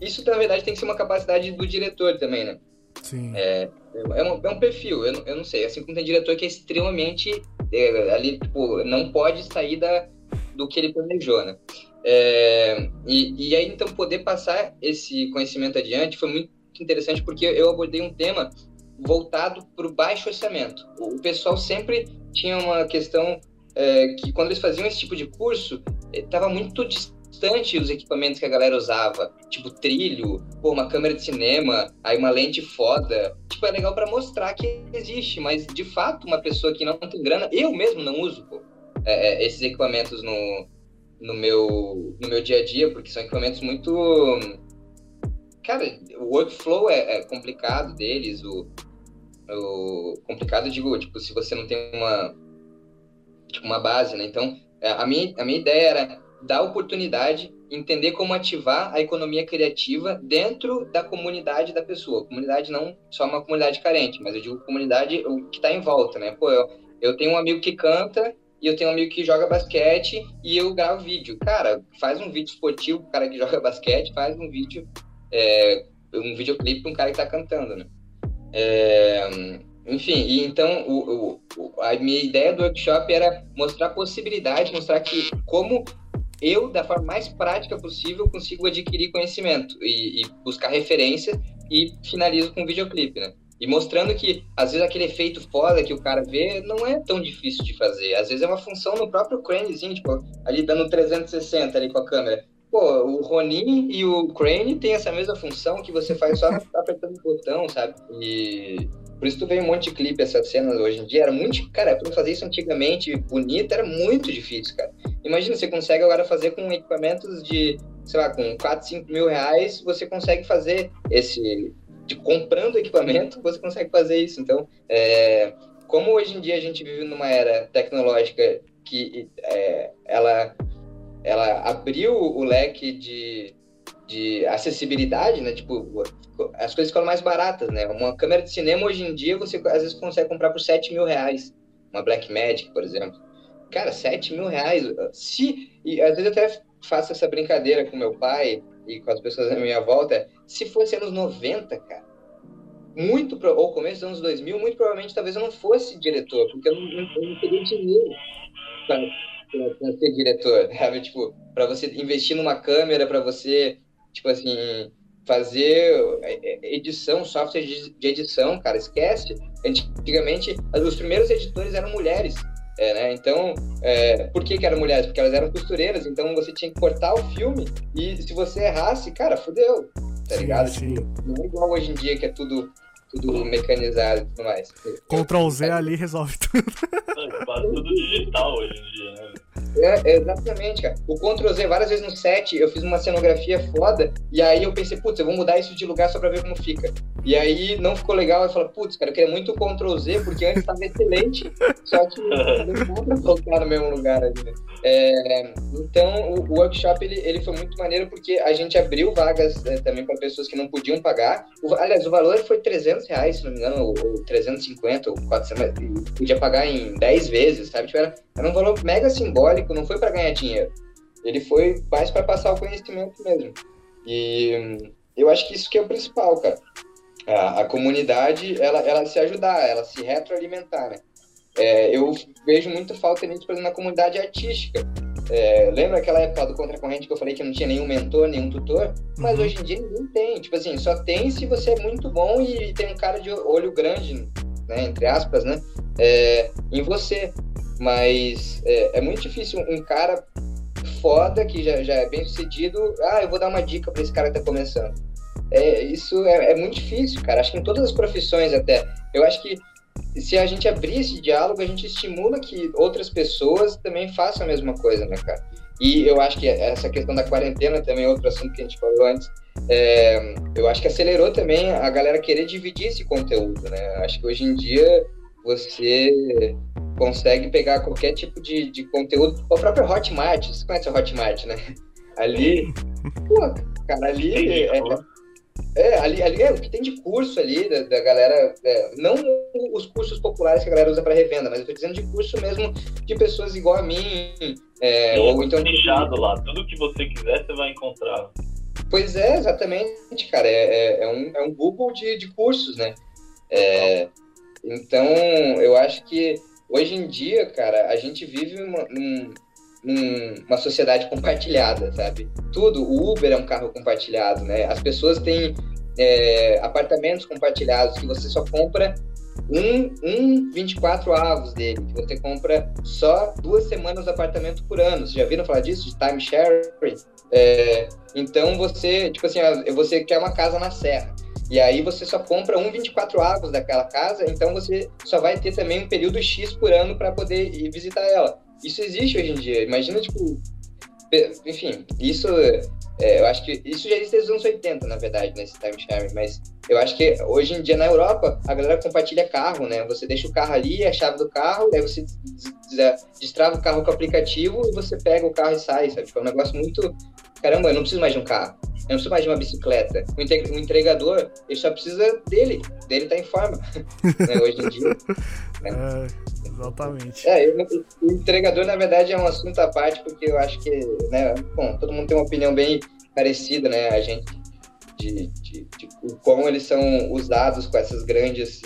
Isso, na verdade, tem que ser uma capacidade do diretor também, né? Sim. É, é, um, é um perfil, eu, eu não sei. Assim como tem diretor que é extremamente. É, ali, tipo, não pode sair da, do que ele planejou, né? É, e, e aí, então, poder passar esse conhecimento adiante foi muito interessante porque eu abordei um tema voltado para o baixo orçamento. O pessoal sempre tinha uma questão é, que quando eles faziam esse tipo de curso, estava muito distante os equipamentos que a galera usava, tipo trilho, pô, uma câmera de cinema, aí uma lente foda. Tipo, é legal para mostrar que existe, mas de fato uma pessoa que não tem grana, eu mesmo não uso, pô, é, é esses equipamentos no, no, meu, no meu dia a dia, porque são equipamentos muito cara, o workflow é, é complicado deles, o, o, complicado, digo, tipo, se você não tem uma, tipo, uma base, né? Então, é, a minha, a minha ideia era dar oportunidade, entender como ativar a economia criativa dentro da comunidade da pessoa. Comunidade não só uma comunidade carente, mas eu digo comunidade que está em volta, né? Pô, eu, eu tenho um amigo que canta e eu tenho um amigo que joga basquete e eu gravo vídeo. Cara, faz um vídeo esportivo pro cara que [laughs] joga basquete, faz um vídeo é, um videoclipe para um cara que está cantando, né? É, enfim, e então o, o, a minha ideia do workshop era mostrar possibilidade, mostrar que como eu, da forma mais prática possível, consigo adquirir conhecimento e, e buscar referência e finalizo com um videoclipe, né? E mostrando que, às vezes, aquele efeito foda que o cara vê não é tão difícil de fazer. Às vezes é uma função no próprio cranezinho, tipo, ali dando 360 ali com a câmera pô, o Ronin e o Crane tem essa mesma função que você faz só [laughs] apertando o botão, sabe? E por isso tu vê um monte de clipe essas cenas hoje em dia. Era muito. Cara, pra fazer isso antigamente bonito era muito difícil, cara. Imagina, você consegue agora fazer com equipamentos de, sei lá, com 4, 5 mil reais, você consegue fazer esse. De comprando equipamento, você consegue fazer isso. Então, é, como hoje em dia a gente vive numa era tecnológica que é, ela ela abriu o leque de, de acessibilidade, né? Tipo, as coisas ficam mais baratas, né? Uma câmera de cinema hoje em dia você às vezes consegue comprar por 7 mil reais. Uma Black Magic, por exemplo. Cara, 7 mil reais. Se, e às vezes eu até faço essa brincadeira com meu pai e com as pessoas à minha volta. Se fosse anos 90, cara, muito, ou começo dos anos 2000, muito provavelmente talvez eu não fosse diretor, porque eu não, eu não teria dinheiro para para ser diretor, [laughs] sabe? Tipo, para você investir numa câmera, para você, tipo assim, fazer é, é, edição, software de edição, cara, esquece. Antigamente, os primeiros editores eram mulheres. É, né? Então, é, por que, que eram mulheres? Porque elas eram costureiras, então você tinha que cortar o filme e se você errasse, cara, fudeu, tá ligado? Sim, sim. Não é igual hoje em dia que é tudo tudo mecanizado e tudo mais. Ctrl Z ali resolve tudo. Quase tudo digital hoje em dia, né? É, exatamente, cara. O Ctrl Z, várias vezes no set, eu fiz uma cenografia foda, e aí eu pensei, putz, eu vou mudar isso de lugar só pra ver como fica. E aí não ficou legal, eu falei, putz, cara, eu queria muito o Ctrl Z, porque antes tava excelente, só que [laughs] não dá pra colocar no mesmo lugar ali, né? É, então, o, o, workshop, ele, ele foi muito maneiro, porque a gente abriu vagas é, também para pessoas que não podiam pagar. O, aliás, o valor foi 300 reais, se não me engano, ou, ou 350, ou 400, podia pagar em 10 vezes, sabe? Tipo, era, era um valor mega simbólico, não foi para ganhar dinheiro. Ele foi mais para passar o conhecimento mesmo. E eu acho que isso que é o principal, cara. A, a comunidade, ela, ela se ajudar, ela se retroalimentar, né? É, eu vejo muito falta nisso, por exemplo, na comunidade artística. É, lembra aquela época do Contracorrente que eu falei que não tinha nenhum mentor, nenhum tutor? Mas uhum. hoje em dia ninguém tem. Tipo assim, só tem se você é muito bom e tem um cara de olho grande, né, entre aspas, né, é, em você. Mas é, é, muito difícil um cara foda, que já, já é bem sucedido, ah, eu vou dar uma dica para esse cara que tá começando. É, isso é, é, muito difícil, cara. Acho que em todas as profissões até. Eu acho que se a gente abrir esse diálogo, a gente estimula que outras pessoas também façam a mesma coisa, né, cara? E eu acho que essa questão da quarentena também é outro assunto que a gente falou antes. É, eu acho que acelerou também a galera querer dividir esse conteúdo, né? Acho que hoje em dia você consegue pegar qualquer tipo de, de conteúdo. O próprio Hotmart, você conhece o Hotmart, né? Ali, pô, cara, ali é, é, ali, ali é o que tem de curso ali da, da galera, é, não os cursos populares que a galera usa para revenda, mas eu tô dizendo de curso mesmo de pessoas igual a mim, é, ou então fechado lá, tudo que você quiser você vai encontrar. Pois é, exatamente, cara, é, é, é um, é um Google de, de cursos, né? É, então, eu acho que hoje em dia, cara, a gente vive uma, um, uma sociedade compartilhada, sabe? Tudo, o Uber é um carro compartilhado, né? As pessoas têm é, apartamentos compartilhados que você só compra um, um 24 avos dele, que você compra só duas semanas do apartamento por ano. Vocês já viram falar disso? De time sharing? É, então você, tipo assim, você quer uma casa na serra. E aí você só compra um 24 avos daquela casa, então você só vai ter também um período X por ano para poder ir visitar ela. Isso existe hoje em dia. Imagina, tipo. Enfim, isso. É, eu acho que isso já existe desde os anos 80, na verdade, nesse time sharing, mas eu acho que hoje em dia na Europa a galera compartilha carro, né? Você deixa o carro ali, a chave do carro, aí você destrava o carro com o aplicativo e você pega o carro e sai, sabe? Tipo, é um negócio muito. Caramba, eu não preciso mais de um carro. Eu não preciso mais de uma bicicleta. O entregador, ele só precisa dele. Dele tá em forma. [laughs] né, hoje em dia. Né? [laughs] Exatamente. É, o entregador, na verdade, é um assunto à parte, porque eu acho que, né, bom, todo mundo tem uma opinião bem parecida, né, a gente, de, de, de como eles são usados com essas grandes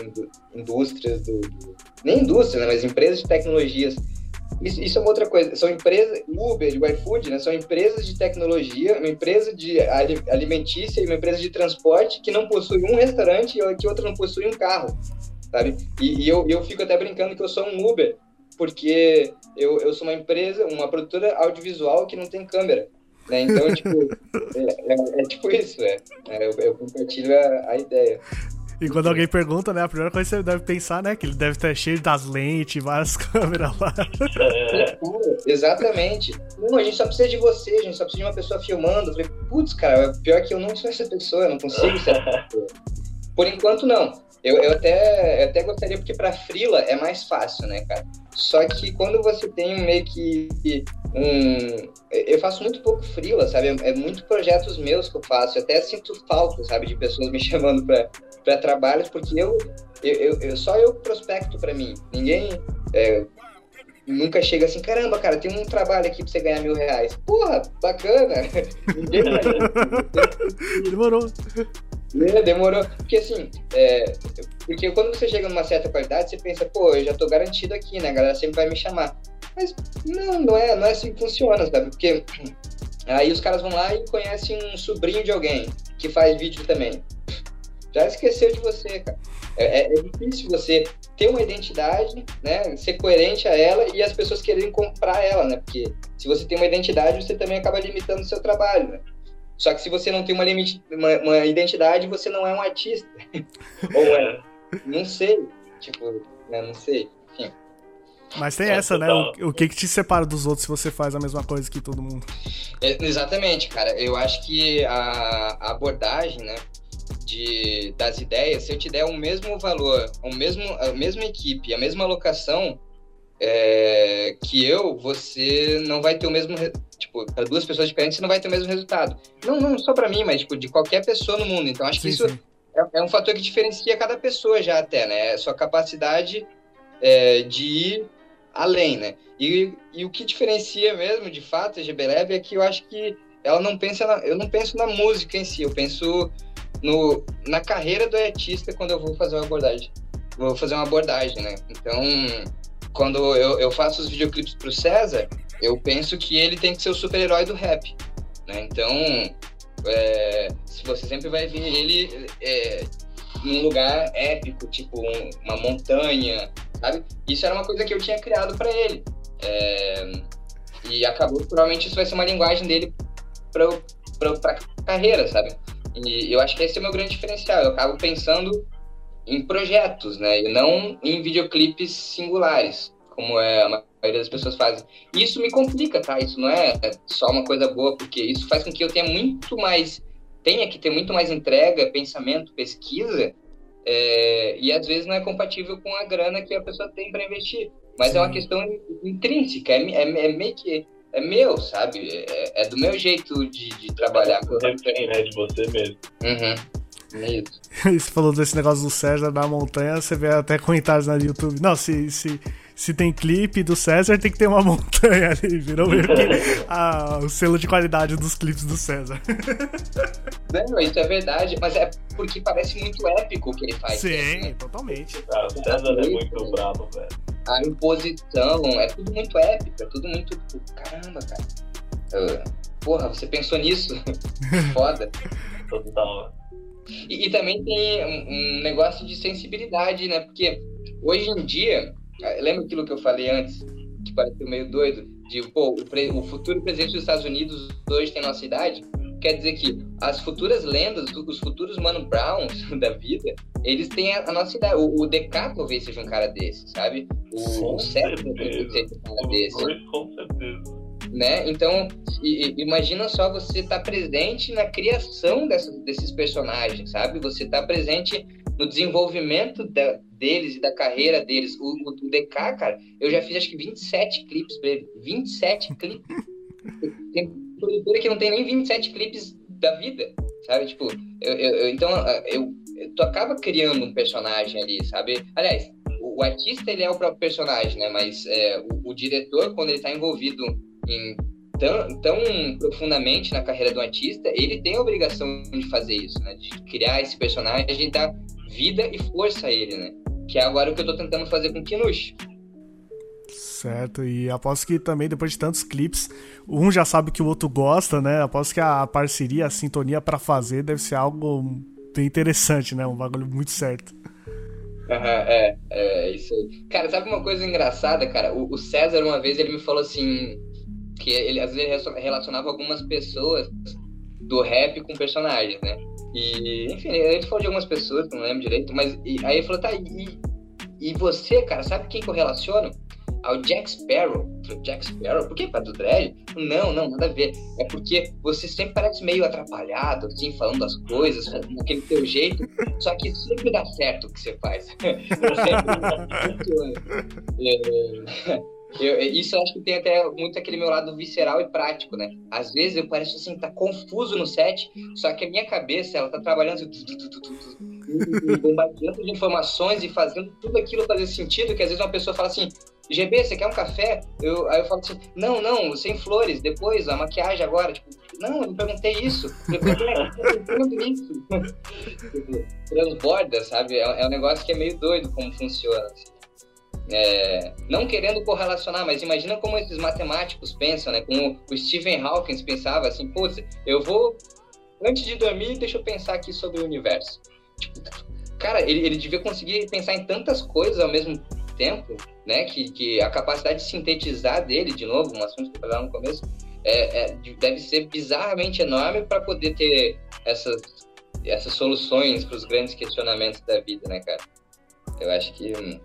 indústrias, do, do nem indústria, né, mas empresas de tecnologias isso, isso, é uma outra coisa. São empresas, Uber o iFood, né? São empresas de tecnologia, uma empresa de alimentícia e uma empresa de transporte que não possui um restaurante e que outra não possui um carro, sabe? E, e eu, eu fico até brincando que eu sou um Uber, porque eu, eu sou uma empresa, uma produtora audiovisual que não tem câmera. Né? Então, [laughs] tipo, é, é, é, tipo isso, é. é eu, eu, compartilho a, a ideia. E quando alguém pergunta, né, a primeira coisa que você deve pensar, né, que ele deve estar cheio das lentes, várias [laughs] câmeras lá. É, exatamente. Não, a gente só precisa de você, a gente só precisa de uma pessoa filmando. Eu falei, putz, cara, pior que eu não sou essa pessoa, eu não consigo ser essa pessoa. Por enquanto, não. Eu, eu, até, eu até gostaria, porque para frila é mais fácil, né, cara? Só que quando você tem meio que um. Eu faço muito pouco frila, sabe? É, muito projetos meus que eu faço. Eu até sinto falta, sabe, de pessoas me [laughs] chamando para trabalhos, porque eu, eu, eu, só eu prospecto para mim. Ninguém. É, nunca chega assim, caramba, cara, tem um trabalho aqui pra você ganhar mil reais. Porra, bacana. [laughs] Ninguém [laughs] Demorou. É, demorou. Porque assim, é, porque quando você chega numa certa qualidade, você pensa, pô, eu já tô garantido aqui, né? A galera sempre vai me chamar. Mas não, não é, não é assim que funciona, sabe? Porque [clears throat] aí os caras vão lá e conhecem um sobrinho de alguém que faz vídeo também. Já esqueceu de você, cara. É, é, é difícil você ter uma identidade, né? Ser coerente a ela e as pessoas quererem comprar ela, né? Porque se você tem uma identidade, você também acaba limitando o seu trabalho, né? Só que se você não tem uma, limite, uma, uma identidade, você não é um artista. [laughs] Ou é. Não sei. Tipo, né? Não sei. Enfim. Mas tem essa, né? O, o, que que te separa dos outros se você faz a mesma coisa que todo mundo? É, exatamente, cara. Eu acho que a, a abordagem, né? De, das ideias, se eu te der o mesmo valor, o mesmo, a mesma equipe, a mesma alocação é, que eu, você não vai ter o mesmo tipo, para duas pessoas diferentes você não vai ter o mesmo resultado. Não, não só para mim, mas tipo, de qualquer pessoa no mundo. Então acho sim, que isso é, é, um fator que diferencia cada pessoa já até, né? A sua capacidade é, de ir além, né? E, e o que diferencia mesmo, de fato, a GBLab é que eu acho que ela não pensa na, eu não penso na música em si, eu penso no, na carreira do artista quando eu vou fazer uma abordagem. Vou fazer uma abordagem, né? Então, quando eu, eu faço os videoclipes pro César, eu penso que ele tem que ser o super-herói do rap. Né? Então, é, você sempre vai ver ele é, num lugar épico, tipo um, uma montanha, sabe? Isso era uma coisa que eu tinha criado para ele. É, e acabou, provavelmente isso vai ser uma linguagem dele para pra carreira, sabe? E eu acho que esse é o meu grande diferencial. Eu acabo pensando em projetos, né? E não em videoclipes singulares, como é a maioria das pessoas fazem. E isso me complica, tá? Isso não é só uma coisa boa, porque isso faz com que eu tenha muito mais, tenha que ter muito mais entrega, pensamento, pesquisa, é, e às vezes não é compatível com a grana que a pessoa tem para investir. Mas Sim. é uma questão intrínseca, é, é, é meio que é meu, sabe? É, é, do meu jeito de, de trabalhar. Refém, né? De você mesmo. Uhum. É [laughs] isso. você falou desse negócio do César na montanha, você vê até comentários no YouTube. Não, se, se, se tem clipe do César, tem que ter uma [laughs] montanha ali. Virou meio que a, [laughs] o selo de qualidade dos clipes do César. Não, isso é verdade, mas é porque parece muito épico o que ele faz. Sim, né? totalmente. Ah, o César é muito bravo, velho. A imposição, é tudo muito épico, é tudo muito. Caramba, cara. Uh, porra, você pensou nisso? Foda. Total. E, e também tem um, um, negócio de sensibilidade, né? Porque hoje em dia, ah, lembra aquilo que eu falei antes, que pareceu meio doido? De, pô, o, o futuro presidente dos Estados Unidos hoje tem nossa idade? Quer dizer que as futuras lendas, os futuros Mano Browns [laughs] da vida, eles têm a, a nossa idade. O, o DK talvez seja um cara desse, sabe? O, o Seth talvez seja um cara desse. Com certeza né? Então, imagina só você estar tá presente na criação dessas, desses personagens, sabe? Você está presente no desenvolvimento da, deles e da carreira deles. O, o, o, DK, cara, eu já fiz acho que 27 clipes pra ele. 27 clipes. [laughs] tem produtora que não tem nem 27 clipes da vida, sabe? Tipo, eu, eu, então, eu, tu acaba criando um personagem ali, sabe? Aliás, o, o artista, ele é o próprio personagem, né? Mas é, o, o diretor, quando ele está envolvido em, tão, tão profundamente na carreira do artista, ele tem a obrigação de fazer isso, né? De criar esse personagem e dar vida e força a ele, né? Que é agora o que eu tô tentando fazer com o Kinush. Certo, e aposto que também depois de tantos clipes, um já sabe que o outro gosta, né? Aposto que a parceria, a sintonia para fazer deve ser algo bem interessante, né? Um bagulho muito certo. Uhum, é, é, isso aí. Cara, sabe uma coisa engraçada, cara? O, o César, uma vez, ele me falou assim: que ele às vezes relacionava algumas pessoas do rap com personagens, né? E, enfim, ele falou de algumas pessoas, não lembro direito, mas e, aí ele falou, tá, e, e você, cara, sabe quem que eu relaciono? Ao Jack Sparrow. Jack Sparrow? Por que, para do Dredd? Não, não, nada a ver. É porque você sempre parece meio atrapalhado, assim, falando as coisas, daquele teu jeito, só que sempre dá certo o que você faz. [laughs] sempre é, eu, isso eu acho que tem até muito aquele meu lado visceral e prático, né? Às vezes eu pareço assim, tá confuso no set, só que a minha cabeça, ela tá trabalhando assim, bombardeando de informações e fazendo tudo aquilo fazer sentido, que às vezes uma pessoa fala assim, GB, você quer um café? Eu, aí eu falo assim, não, não, sem flores, depois, a maquiagem agora, tipo, não, eu não perguntei isso. Eu pergunto isso. [laughs] Transborda, sabe? É, é um negócio que é meio doido como funciona. Assim é, não querendo correlacionar, mas imagina como esses matemáticos pensam, né? Como o Stephen Hawking pensava assim, pô, eu vou, antes de dormir, deixa eu pensar aqui sobre o universo. Tipo, cara, ele, ele devia conseguir pensar em tantas coisas ao mesmo tempo, né? Que, que a capacidade de sintetizar dele, de novo, um assunto que eu falei no começo, é, é, deve ser bizarramente enorme para poder ter essas, essas soluções para os grandes questionamentos da vida, né, cara? Eu acho que hum,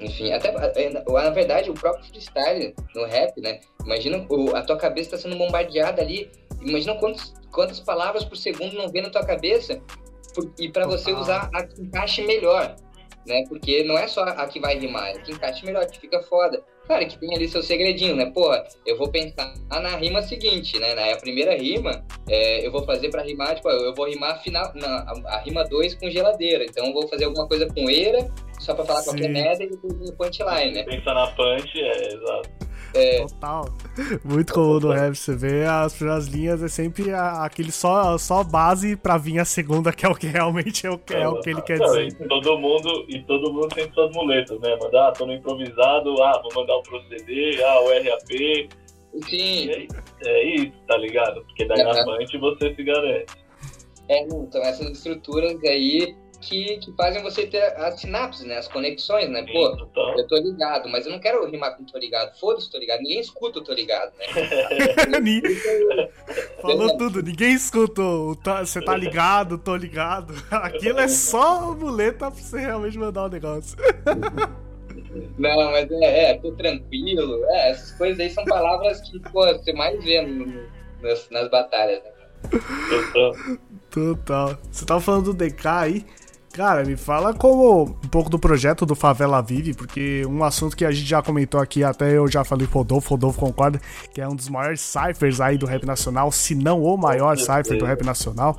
enfim, até é, na verdade o próprio freestyle no rap, né? Imagina a tua cabeça está sendo bombardeada ali. Imagina quantos, quantas palavras por segundo não vem na tua cabeça e para você usar a que encaixe melhor, né? Porque não é só a que vai rimar, é a que encaixe melhor, que fica foda. Cara, que tem ali seu segredinho, né? Pô, eu vou pensar na rima seguinte, né? Na primeira rima, é, eu vou fazer para rimar, tipo, eu vou rimar final, na, a, a rima 2 com geladeira. Então eu vou fazer alguma coisa com eira, só pra falar Sim. qualquer merda e depois punchline, né? Pensar na punch, é, exato. É. Total. Muito comum no rap, você vê as primeiras linhas é sempre aquele só, só base pra vir a segunda, que é o que realmente é o que, é o que ele quer não, dizer. E todo mundo, e todo mundo tem suas muletas, né? Mandar, ah, tô no improvisado, ah, vou mandar o proceder, ah, o RAP. Sim. É, é, isso, tá ligado? Porque daí na frente você se garante. É, então essas estruturas aí que, que fazem você ter as sinapses, né? As conexões, né? Pô, Então, eu tô ligado, mas eu não quero rimar com tô ligado. Foda-se, tô ligado. Ninguém escuta o tô ligado, né? [laughs] Falou tudo, ninguém escutou. o tá- Você tá ligado, tô ligado. [laughs] Aquilo é só muleta pra você realmente mandar o negócio. [laughs] Não, mas é, é, tô tranquilo. É, essas coisas aí são palavras que, pô, você mais vê no- nas, nas batalhas, né? então, Total. Você tava falando do DK aí. Cara, me fala como um pouco do projeto do Favela Vive, porque um assunto que a gente já comentou aqui, até eu já falei pro Rodolfo, Rodolfo concorda, que é um dos maiores ciphers aí do rap nacional, se não o maior cipher do rap nacional.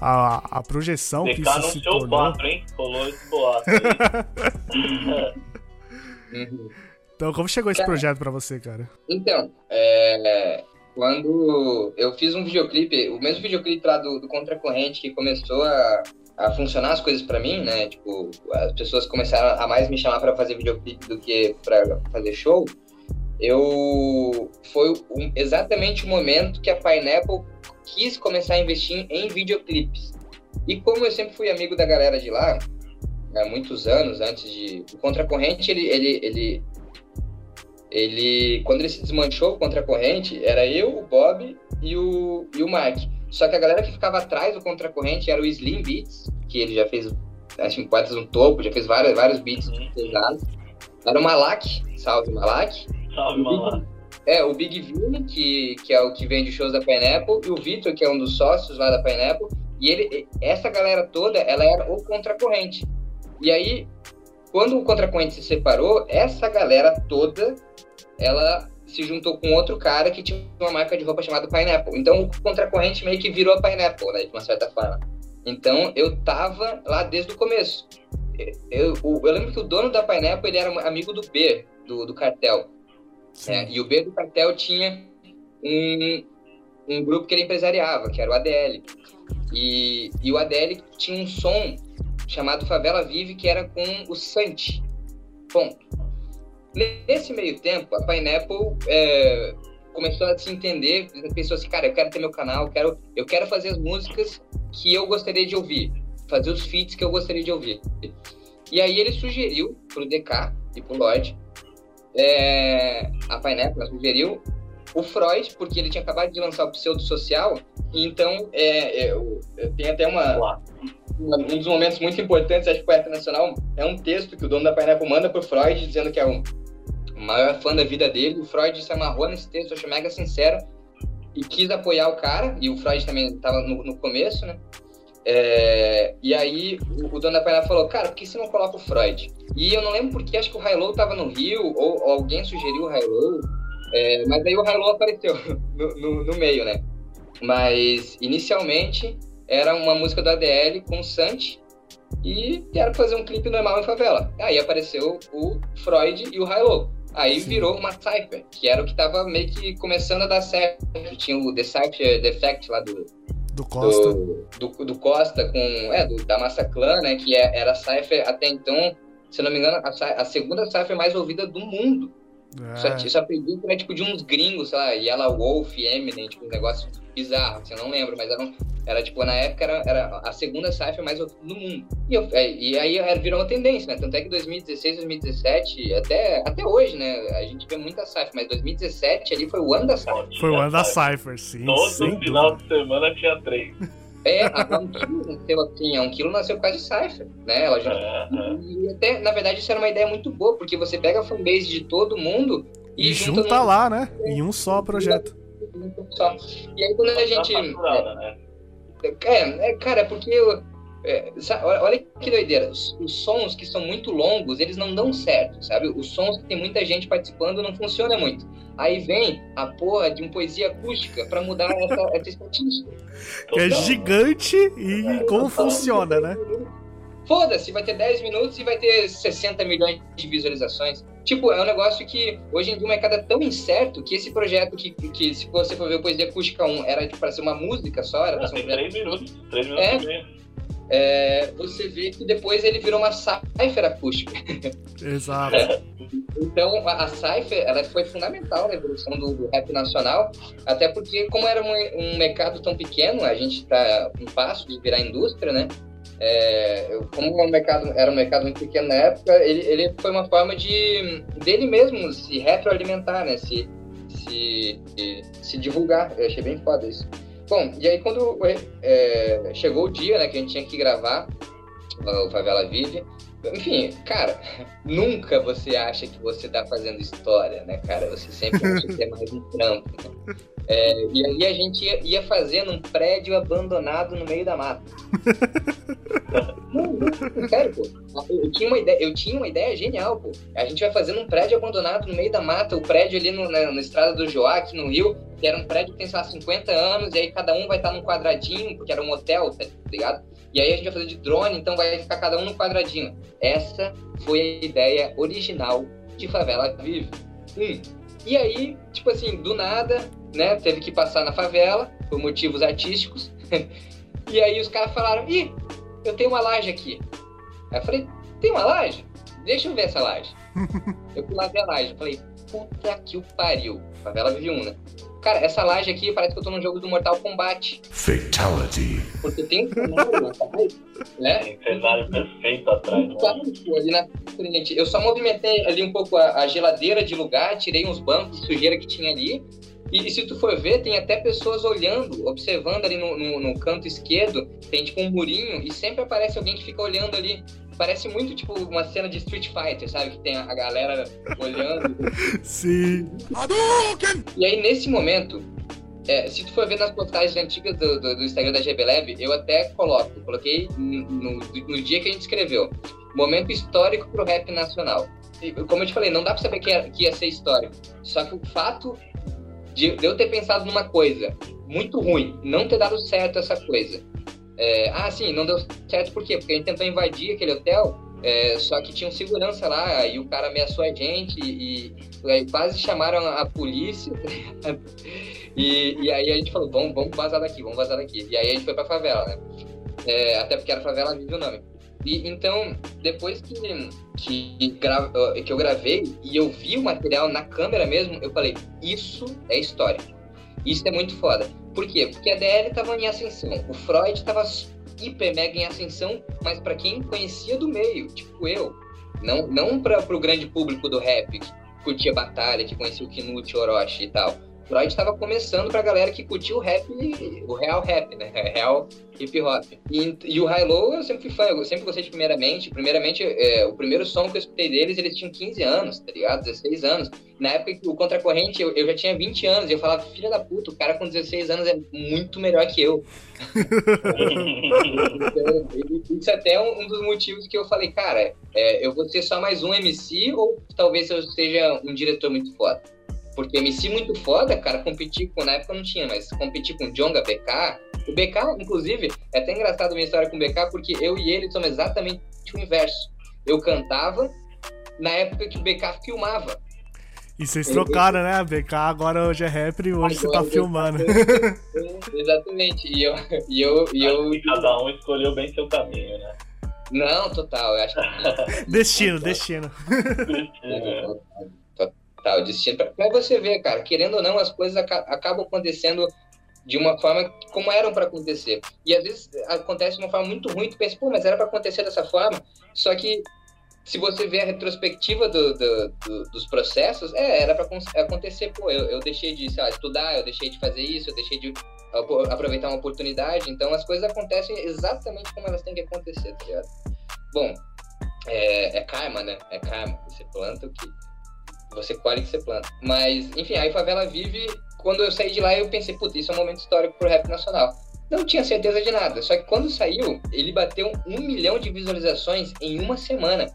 A, a projeção que DK isso não se seu tornou. boato, hein? Rolou esse boato. Uhum. [laughs] Então, como chegou esse projeto pra você, cara? Então, é, quando eu fiz um videoclipe, o mesmo videoclipe lá do, do Contracorrente que começou a, a funcionar as coisas pra mim, né? Tipo, as pessoas começaram a mais me chamar pra fazer videoclipe do que pra fazer show. Eu foi um- exatamente o momento que a Pineapple quis começar a investir em videoclipes. E como eu sempre fui amigo da galera de lá, há muitos anos antes de o Contracorrente, ele ele, ele ele quando ele se desmanchou contra a corrente, era eu, o Bob e o, e o Mark. Só que a galera que ficava atrás do contra a corrente era o Slim Beats, que ele já fez acho que poetas no topo, já fez vários, vários beats Uhum. pesados. Era o Malak, salve Malak. Salve, malandro. É, o Big Vini, que, que é o que vende shows da Pineapple, e o Vitor, que é um dos sócios lá da Pineapple. E ele, essa galera toda, ela era o contracorrente. E aí, quando o contracorrente se separou, essa galera toda, ela se juntou com outro cara que tinha uma marca de roupa chamada Pineapple. Então, o contracorrente meio que virou a Pineapple, né, de uma certa forma. Então, eu tava lá desde o começo. Eu, eu, eu lembro que o dono da Pineapple, ele era amigo do B, do, do cartel. É, e o B do cartel tinha um, um grupo que ele empresariava, que era o ADL. E, e o ADL tinha um som chamado Favela Vive, que era com o Santi. Ponto. Nesse meio tempo, a Pineapple é, começou a se entender, pensou assim, cara, eu quero ter meu canal, eu quero, eu quero fazer as músicas que eu gostaria de ouvir, fazer os feats que eu gostaria de ouvir. E aí ele sugeriu pro DK e pro Lloyd é, a Pineapple sugeriu o Freud, porque ele tinha acabado de lançar o Pseudo Social, então é, eu, eu tenho até uma, uma- um dos momentos muito importantes, acho que poeta nacional, é um texto que o dono da Pineapple manda pro Freud, dizendo que é o maior fã da vida dele, o Freud se amarrou nesse texto, eu achei mega sincero, e quis apoiar o cara, e o Freud também estava no, no começo, né? É, e aí o, o dono da Pineapple falou, cara, por que você não coloca o Freud? E eu não lembro porque, acho que o Hilo tava no Rio, ou, ou alguém sugeriu o Hilo, é, mas aí o Hilo apareceu [laughs] no, no, no meio, né? Mas inicialmente era uma música do ADL com o Santi e era fazer um clipe normal em favela. Aí apareceu o Freud e o Hilo. Aí Sim. virou uma Cypher, que era o que tava meio que começando a dar certo. Tinha o The Cypher Defect lá do, Do Costa. do, do, do Costa com é do, da Massa Clã, né? Que é- era a cipher até então, se não me engano, a, a segunda cipher mais ouvida do mundo. Só, É, só perdi né, tipo de uns gringos, sei lá, Yellow Wolf, Eminem, tipo um negócio bizarro, assim, eu não lembro, mas era, um- era tipo na época era, era a segunda cipher mais ouvida do mundo. E, eu- é, e aí era- virou uma tendência, né? Tanto é que 2016, 2017, até até hoje, né? A gente vê muita cipher, mas 2017 ali foi o ano da cipher. foi o ano da Cypher. Cypher, sim. Todo sem final dúvida. de semana tinha três. É, a um quilo nasceu assim, a um quilo nasceu por causa de Cypher, né? Ela já. É, é. E até, na verdade, isso era uma ideia muito boa, porque você pega a fanbase de todo mundo e, E junta junta num- lá, né? Em um só projeto. Só. E aí quando a Tá gente. né? É, é, cara, é porque. eu- é, sa- olha que doideira. Os, os sons que são muito longos, eles não dão certo, sabe? Os sons que tem muita gente participando não funciona muito. Aí vem a porra de uma poesia acústica pra mudar essa, [laughs] essa estatística. Que é Total. gigante e como funciona, né? Foda-se, vai ter 10 minutos e vai ter 60 milhões de visualizações. Tipo, é um negócio que hoje em dia o mercado é tão incerto que esse projeto que, que se você for ver o Poesia Acústica 1, era tipo, pra ser uma música só, era pra ser um tem projeto. três minutos. Três minutos É. e meio. É, você vê que depois ele virou uma cipher acústica. [laughs] Exato. Então, a, a Cypher, ela foi fundamental na evolução do, do rap nacional, até porque, como era um, um mercado tão pequeno, a gente está um passo de virar indústria, né? É, eu- como o mercado era um mercado muito pequeno na época, ele, ele foi uma forma de dele mesmo se retroalimentar, né? Se, se, se divulgar. Eu achei bem foda isso. Bom, e aí quando é, chegou o dia né, que a gente tinha que gravar o Favela Vive, enfim, cara, [laughs] nunca você acha que você tá fazendo história, né, cara? Você sempre acha que é mais um trampo. né? É, e aí a gente ia, ia fazer num prédio abandonado no meio da mata. Não, [laughs] não, sério, pô. Eu tinha, uma ideia, eu tinha uma ideia genial, pô. A gente vai fazer num prédio abandonado no meio da mata, o prédio ali no, na, na estrada do Joá, aqui no Rio, que era um prédio que tem, sei lá, 50 anos, e aí cada um vai estar num quadradinho, porque era um hotel, tá ligado? E aí a gente vai fazer de drone, então vai ficar cada um num quadradinho. Essa foi a ideia original de Favela Vive. Hum. E aí, tipo assim, do nada, né, teve que passar na favela, por motivos artísticos. [laughs] e aí os caras falaram, ih, eu tenho uma laje aqui. Aí eu falei, tem uma laje? Deixa eu ver essa laje. [laughs] eu fui lá ver a laje. Eu falei, puta que o pariu. Favela Vive 1, né? Cara, essa laje aqui parece que eu tô num jogo do Mortal Kombat. Fatality. Porque tem um cenário atrás, né? Tem um cenário perfeito atrás. Né? Claro, pô, ali na frente. Eu só movimentei ali um pouco a, a geladeira de lugar, tirei uns bancos de sujeira que tinha ali. E, e se tu for ver, tem até pessoas olhando, observando ali no, no, no canto esquerdo, tem tipo um murinho e sempre aparece alguém que fica olhando ali. Parece muito tipo uma cena de Street Fighter, sabe? Que tem a, galera olhando. [laughs] Sim. E aí, nesse momento, é, se tu for ver nas postagens antigas do, do, do Instagram da GB Lab, eu até coloco, coloquei no, no, no dia que a gente escreveu, momento histórico pro rap nacional. E, como eu te falei, não dá pra saber que ia, que ia ser histórico. Só que o fato de, de eu ter pensado numa coisa muito ruim, não ter dado certo essa coisa. É, ah, sim, não deu certo por quê? Porque a gente tentou invadir aquele hotel, é, só que tinha um segurança lá e o cara ameaçou a gente e, e quase chamaram a polícia. [laughs] e, e aí a gente falou, vamos, vamos vazar daqui, vamos vazar daqui. E aí a gente foi pra favela, né? É, até porque era favela vive o nome. E, então, depois que, que, que eu gravei e eu vi o material na câmera mesmo, eu falei, isso é história. Isso é muito foda. Por quê? Porque a DL tava em ascensão, o Freud tava hiper mega em ascensão, mas para quem conhecia do meio, tipo eu, não, não para pro grande público do rap, que curtia batalha, que conhecia o Knut, Orochi e tal. Freud estava começando pra galera que curtia o rap, o real rap, né? Real hip hop. E, e o High Low eu sempre fui fã, eu sempre gostei de Primeiramente. Primeiramente, é, o primeiro som que eu escutei deles, eles tinham 15 anos, tá ligado? 16 anos. Na época que o Contracorrente, eu, eu já tinha 20 anos, e eu falava, filha da puta, o cara com 16 anos é muito melhor que eu. [laughs] então, isso até é um, um, dos motivos que eu falei, cara, é, eu vou ser só mais um MC ou talvez eu seja um diretor muito foda? Porque MC muito foda, cara, competir com, na época não tinha, mas competir com Jonga, BK. O BK, inclusive, é até engraçado a minha história com o BK, porque eu e ele somos exatamente o inverso. Eu cantava na época que o BK filmava. E vocês trocaram, né? BK agora hoje é rapper e hoje agora, você tá filmando. [laughs] Exatamente. E eu. E eu, e eu... Cada um escolheu bem seu caminho, né? Não, total, eu acho que. [laughs] destino, destino. destino. Tá, destino. Você ver, cara, querendo ou não, as coisas acabam acontecendo de uma forma como eram para acontecer. E às vezes acontece de uma forma muito ruim, tu pensa, pô, mas era para acontecer dessa forma. Só que se você vê a retrospectiva do, do, do, dos processos, é, era para acontecer, pô, eu, eu deixei de lá, estudar, eu deixei de fazer isso, eu deixei de aproveitar uma oportunidade. Então as coisas acontecem exatamente como elas têm que acontecer, tá ligado? Bom, é, é karma, né? É karma. Você planta o que você colhe que você planta. Mas, enfim, aí Favela Vive, quando eu saí de lá, eu pensei, putz, isso é um momento histórico pro rap nacional. Não tinha certeza de nada, só que quando saiu, ele bateu um milhão de visualizações em uma semana.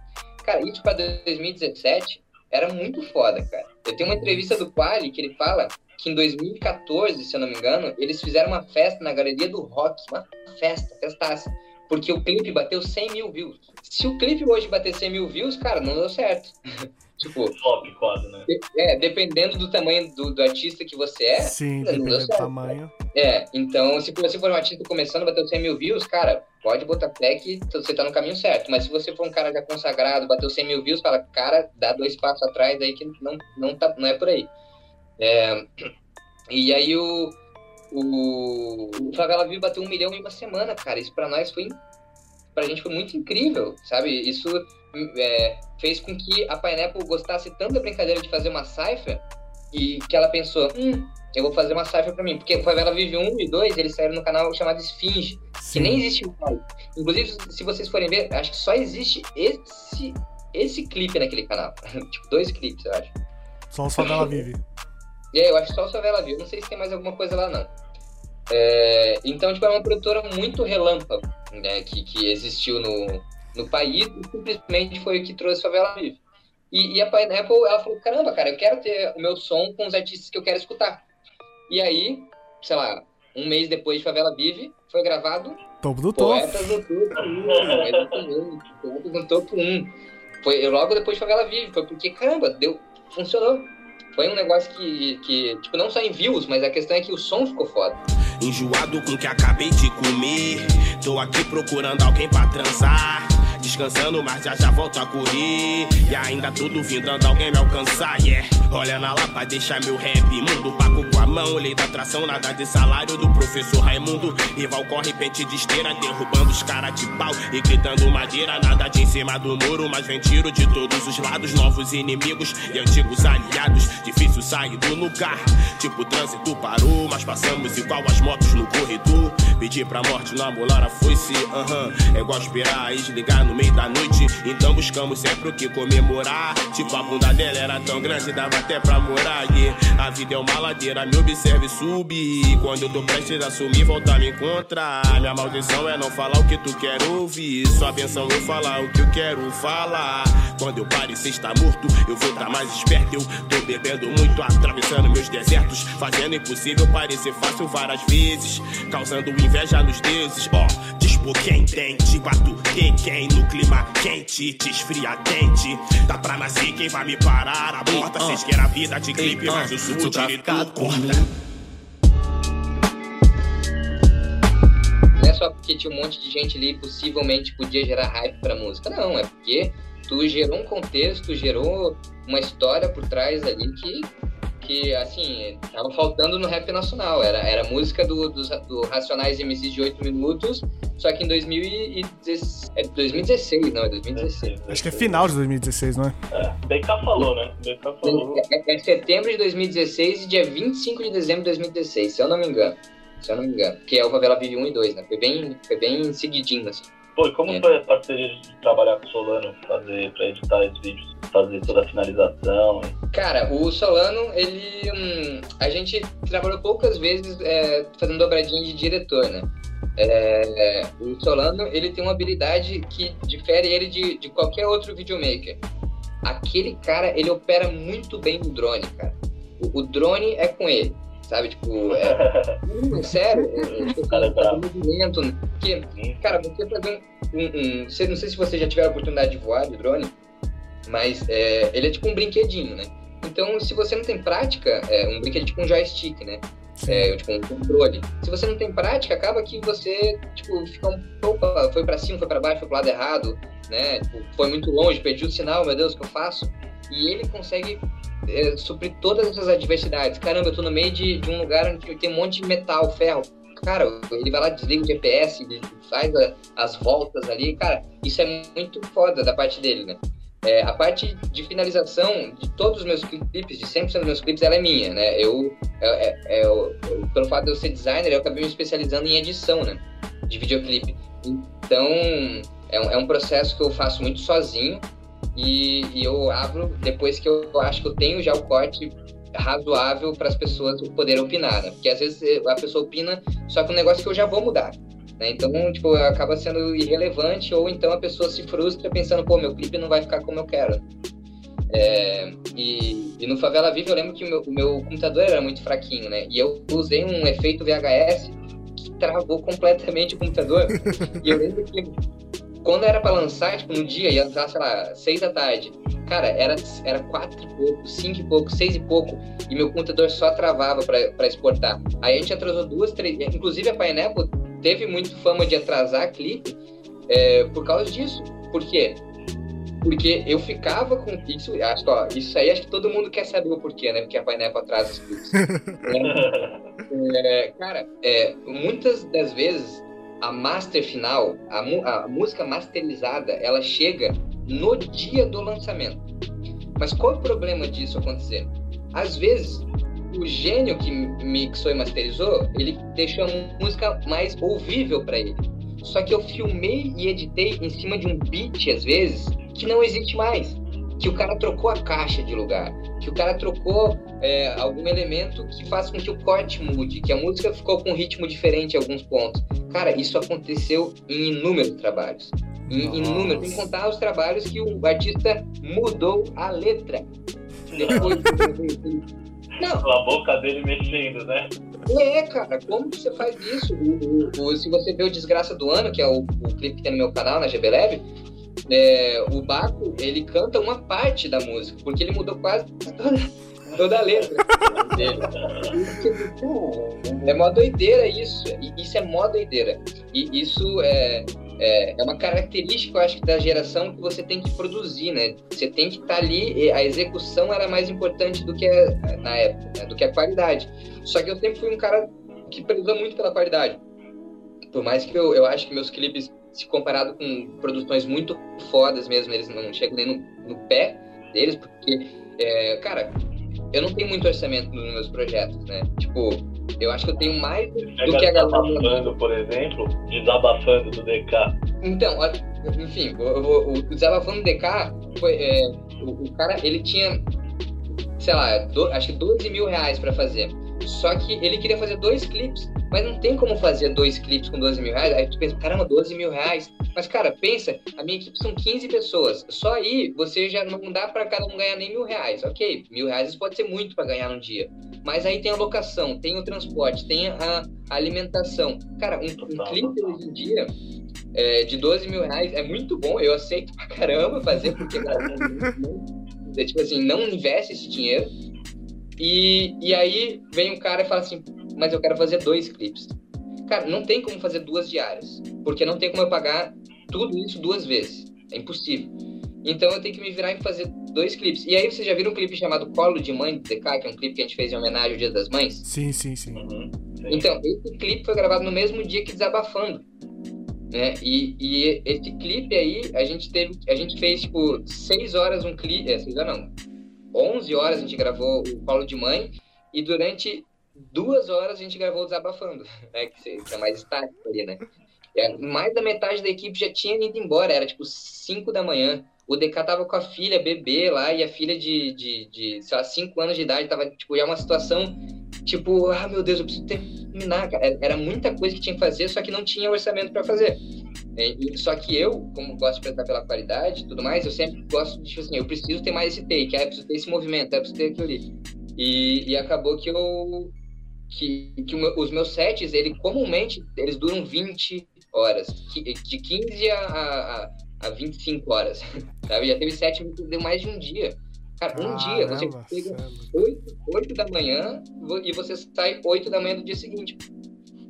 Cara, isso pra 2017 era muito foda, cara. Eu tenho uma entrevista do Quali que ele fala que em 2014, se eu não me engano, eles fizeram uma festa na Galeria do Rock, uma festa, festaça, porque o clipe bateu 100 mil views. Se o clipe hoje bater 100 mil views, cara, não deu certo. [laughs] Tipo, top quase, né? É, dependendo do tamanho do, do artista que você é. Sim, dependendo do tamanho. É, então, se você for um artista começando, bateu 100 mil views, cara, pode botar fé que você tá no caminho certo. Mas se você for um cara já consagrado, bateu 100 mil views, fala, cara, dá dois passos atrás aí que não, não, tá, não é por aí. É, [clears throat] e aí o, o, o Favela Vive bateu um milhão em uma semana, cara. Isso pra nós foi pra gente foi muito incrível, sabe? Isso é, fez com que a Pineapple gostasse tanto da brincadeira de fazer uma cipher e que ela pensou, hum, eu vou fazer uma cipher pra mim. Porque o Favela Vive 1 e 2, eles saíram no canal chamado Esfinge, que nem existe mais. Inclusive, se vocês forem ver, acho que só existe esse, esse clipe naquele canal. [laughs] tipo, dois clipes, eu acho. Só o Favela [laughs] Vive. É, eu acho que só o Favela Vive. Não sei se tem mais alguma coisa lá, não. É, então, tipo, é uma produtora muito relâmpago, né, que, que existiu no, no país e simplesmente foi o que trouxe Favela Vive. E, e a Pineapple, ela falou, caramba, cara, eu quero ter o meu som com os artistas que eu quero escutar. E aí, sei lá, um mês depois de Favela Vive, foi gravado Topo do Topo. Poetas no Topo 1, exatamente. Poetas no Topo 1. Foi logo depois de Favela Vive, foi porque, caramba, deu, funcionou. Foi um negócio que, que, tipo, não só em views, mas a questão é que o som ficou foda. Enjoado com o que acabei de comer. Tô aqui procurando alguém pra transar. Descansando, mas já já volto a correr. E ainda tô duvidando alguém me alcançar, yeah. Olha na lapa, deixa meu rap mundo. Pago com a mão, lei da atração, nada de salário do professor Raimundo. Rival corre pente de esteira, derrubando os caras de pau. E gritando madeira, nada de em cima do muro. Mas vem tiro de todos os lados, novos inimigos e antigos aliados. Difícil sair do lugar. Tipo, o trânsito parou, mas passamos igual as motos no corredor. Pedir pra morte na molara foi-se, aham. É igual esperar e desligar no meio da noite. Então buscamos sempre o que comemorar. Tipo, a bunda dela era tão grande, dava até pra morar. Yeah. A vida é uma ladeira, me observe subir. Quando eu tô prestes a sumir, volta a me encontrar. Minha maldição é não falar o que tu quer ouvir. Sua benção eu falar o que eu quero falar. Quando eu parecer estar morto, eu vou estar mais esperto. Eu tô bebendo muito, atravessando meus desertos. Fazendo impossível parecer fácil várias vezes. Causando inveja nos deuses. Ó, oh, dispor quem tem, te bato quem quem no clima quente, te esfria quente. Dá pra nascer quem vai me parar. Aborta, vocês querem a vida de clipe, mas eu sou o diretor. Corta. Não é só porque tinha um monte de gente ali possivelmente podia gerar hype pra música. Não, é porque tu gerou um contexto, gerou uma história por trás ali que, que assim, tava faltando no rap nacional. Era, era música do, do, do Racionais MCs de 8 minutos, só que em 2016, é 2016, não, é 2016. Acho que é final de 2016, não é? É, BK falou, né? BK falou. É, é setembro de 2016 e dia 25 de dezembro de 2016, se eu não me engano. Se eu não me engano. Que é o Favela Vive 1 e 2, né? Foi bem, foi bem seguidinho, assim. Pô, e como É. foi a parceria de trabalhar com o Solano, fazer, pra editar esses vídeos, fazer toda a finalização? e- Cara, o Solano, ele. hum, a gente trabalhou poucas vezes é, fazendo dobradinha de diretor, né? É, o Solano, ele tem uma habilidade que difere ele de, de qualquer outro videomaker. Aquele cara, ele opera muito bem no drone, cara. O, o drone é com ele, sabe? Tipo, é. Não, [laughs] sério, [laughs] é, é, tipo, O cara é brabo. movimento. Porque, cara, você fazer um. um, um- não sei se você já tiver a oportunidade de voar de drone, mas é, ele é tipo um brinquedinho, né? Então, se você não tem prática, é um brinquedo tipo um joystick, né? É, tipo um controle. Se você não tem prática, acaba que você, tipo, fica um pouco. Foi pra cima, foi pra baixo, foi pro lado errado, né? Tipo, foi muito longe, perdi o sinal, meu Deus, o que eu faço? E ele consegue é, todas essas adversidades. Caramba, eu tô no meio de, de um lugar onde tem um monte de metal, ferro. Cara, ele vai lá, desliga o GPS, faz a- as voltas ali. Cara, isso é muito foda da parte dele, né? É, a parte de finalização de todos os meus clipes, de 100% dos meus clipes, ela é minha, né? Eu, é, é- é- eu- pelo fato de eu ser designer, eu acabei me especializando em edição, né? De videoclipe. Então, é um, é um processo que eu faço muito sozinho e, e eu abro depois que eu acho que eu tenho já o corte razoável para as pessoas poderem opinar, né? Porque às vezes eh, a pessoa opina, só que um negócio que eu já vou mudar. Né? Então, tipo, acaba sendo irrelevante, ou então a pessoa se frustra pensando, pô, meu clipe não vai ficar como eu quero. É, e, e no Favela Vive eu lembro que o meu, o meu computador era muito fraquinho, né? E eu usei um efeito VHS que travou completamente o computador. [laughs] e eu lembro que quando era pra lançar, tipo, no dia, ia lançar, sei lá, seis da tarde. Cara, era, era quatro e pouco, cinco e pouco, seis e pouco, e meu computador só travava pra, pra exportar. Aí a gente atrasou duas, três. Inclusive a Pineapple teve muito fama de atrasar clipe é, por causa disso. Por quê? Porque eu ficava com. Isso, acho, que, ó, isso aí acho que todo mundo quer saber o porquê, né? Porque a Pineapple atrasa os clipes. [laughs] É, cara, é, muitas das vezes a master final, a, a música masterizada, ela chega no dia do lançamento. Mas qual é o problema disso acontecer? Às vezes, o gênio que mixou e masterizou, ele deixou a música mais ouvível para ele. Só que eu filmei e editei em cima de um beat, às vezes, que não existe mais. Que o cara trocou a caixa de lugar, que o cara trocou é, algum elemento que faz com que o corte mude, que a música ficou com um ritmo diferente em alguns pontos. Cara, isso aconteceu em inúmeros trabalhos. Em inúmeros, sem contar os trabalhos que o artista mudou a letra. Depois Não. A boca dele mexendo, né? É, cara, como você faz isso? O, o, o, se você vê o Desgraça do Ano, que é o, o clipe que tem no meu canal, na GB Leve, é, o Baco, ele canta uma parte da música, porque ele mudou quase toda, toda a letra dele. É mó doideira isso. Isso é mó doideira. E isso é, é, é, uma característica, eu acho, da geração que você tem que produzir, né? Você tem que estar tá ali, a execução era mais importante do que a, na época, né? do que a qualidade. Só que eu sempre fui um cara que prezou muito pela qualidade. Por mais que eu, eu acho que meus clipes, se comparado com produções muito fodas mesmo, eles não chegam nem no, no pé deles, porque, é, cara, eu não tenho muito orçamento nos meus projetos, né? Tipo, eu acho que eu tenho mais do que a galera. Desabafando, por exemplo, desabafando do DK. Então, enfim, o, o, o desabafando do DK foi. É, o, o, cara, ele tinha, sei lá, do, acho que 12 mil reais pra fazer. Só que ele queria fazer dois clipes, mas não tem como fazer dois clipes com 12 mil reais. Aí tu pensa, caramba, 12 mil reais. Mas, cara, pensa, a minha equipe são 15 pessoas. Só aí você já não dá para cada um ganhar nem mil reais. Ok, mil reais pode ser muito para ganhar num dia. Mas aí tem a locação, tem o transporte, tem a, alimentação. Cara, um, um clipe hoje em dia é, de 12 mil reais é muito bom. Eu aceito pra caramba fazer, porque cara, é, tipo assim, não investe esse dinheiro e, e aí vem um cara e fala assim, mas eu quero fazer dois clipes. Cara, não tem como fazer duas diárias, porque não tem como eu pagar tudo isso duas vezes. É impossível. Então eu tenho que me virar e fazer dois clipes. E aí vocês já viram um clipe chamado Colo de Mãe do DK, que é um clipe que a gente fez em homenagem ao Dia das Mães? Sim, sim, sim. Uhum. Então, esse clipe foi gravado no mesmo dia que Desabafando. Né? E, e esse clipe aí, a gente teve. A gente fez, tipo, seis horas um clipe. É, seis horas não 11 horas a gente gravou o Paulo de Mãe e durante duas horas a gente gravou Desabafando, [laughs] né? Que é mais estático ali, né? Mais da metade da equipe já tinha ido embora, era tipo 5 da manhã. O DK tava com a filha, bebê lá, e a filha de, de, de sei lá, 5 anos de idade tava, tipo, é uma situação, tipo, ah, meu Deus, eu preciso terminar, cara. Era muita coisa que tinha que fazer, só que não tinha orçamento para fazer. É, só que eu, como gosto de prezar pela qualidade e tudo mais, eu sempre gosto de, tipo assim, eu preciso ter mais esse take, é, eu preciso ter esse movimento, eu preciso ter aquilo ali. E, e acabou que eu. Que, que os meus sets, ele comumente, eles duram 20 horas, de 15 a, a, a 25 horas. [laughs] Sabe? Já teve set que deu mais de um dia. Cara, um dia você chega 8, 8 da manhã e você sai 8 da manhã do dia seguinte.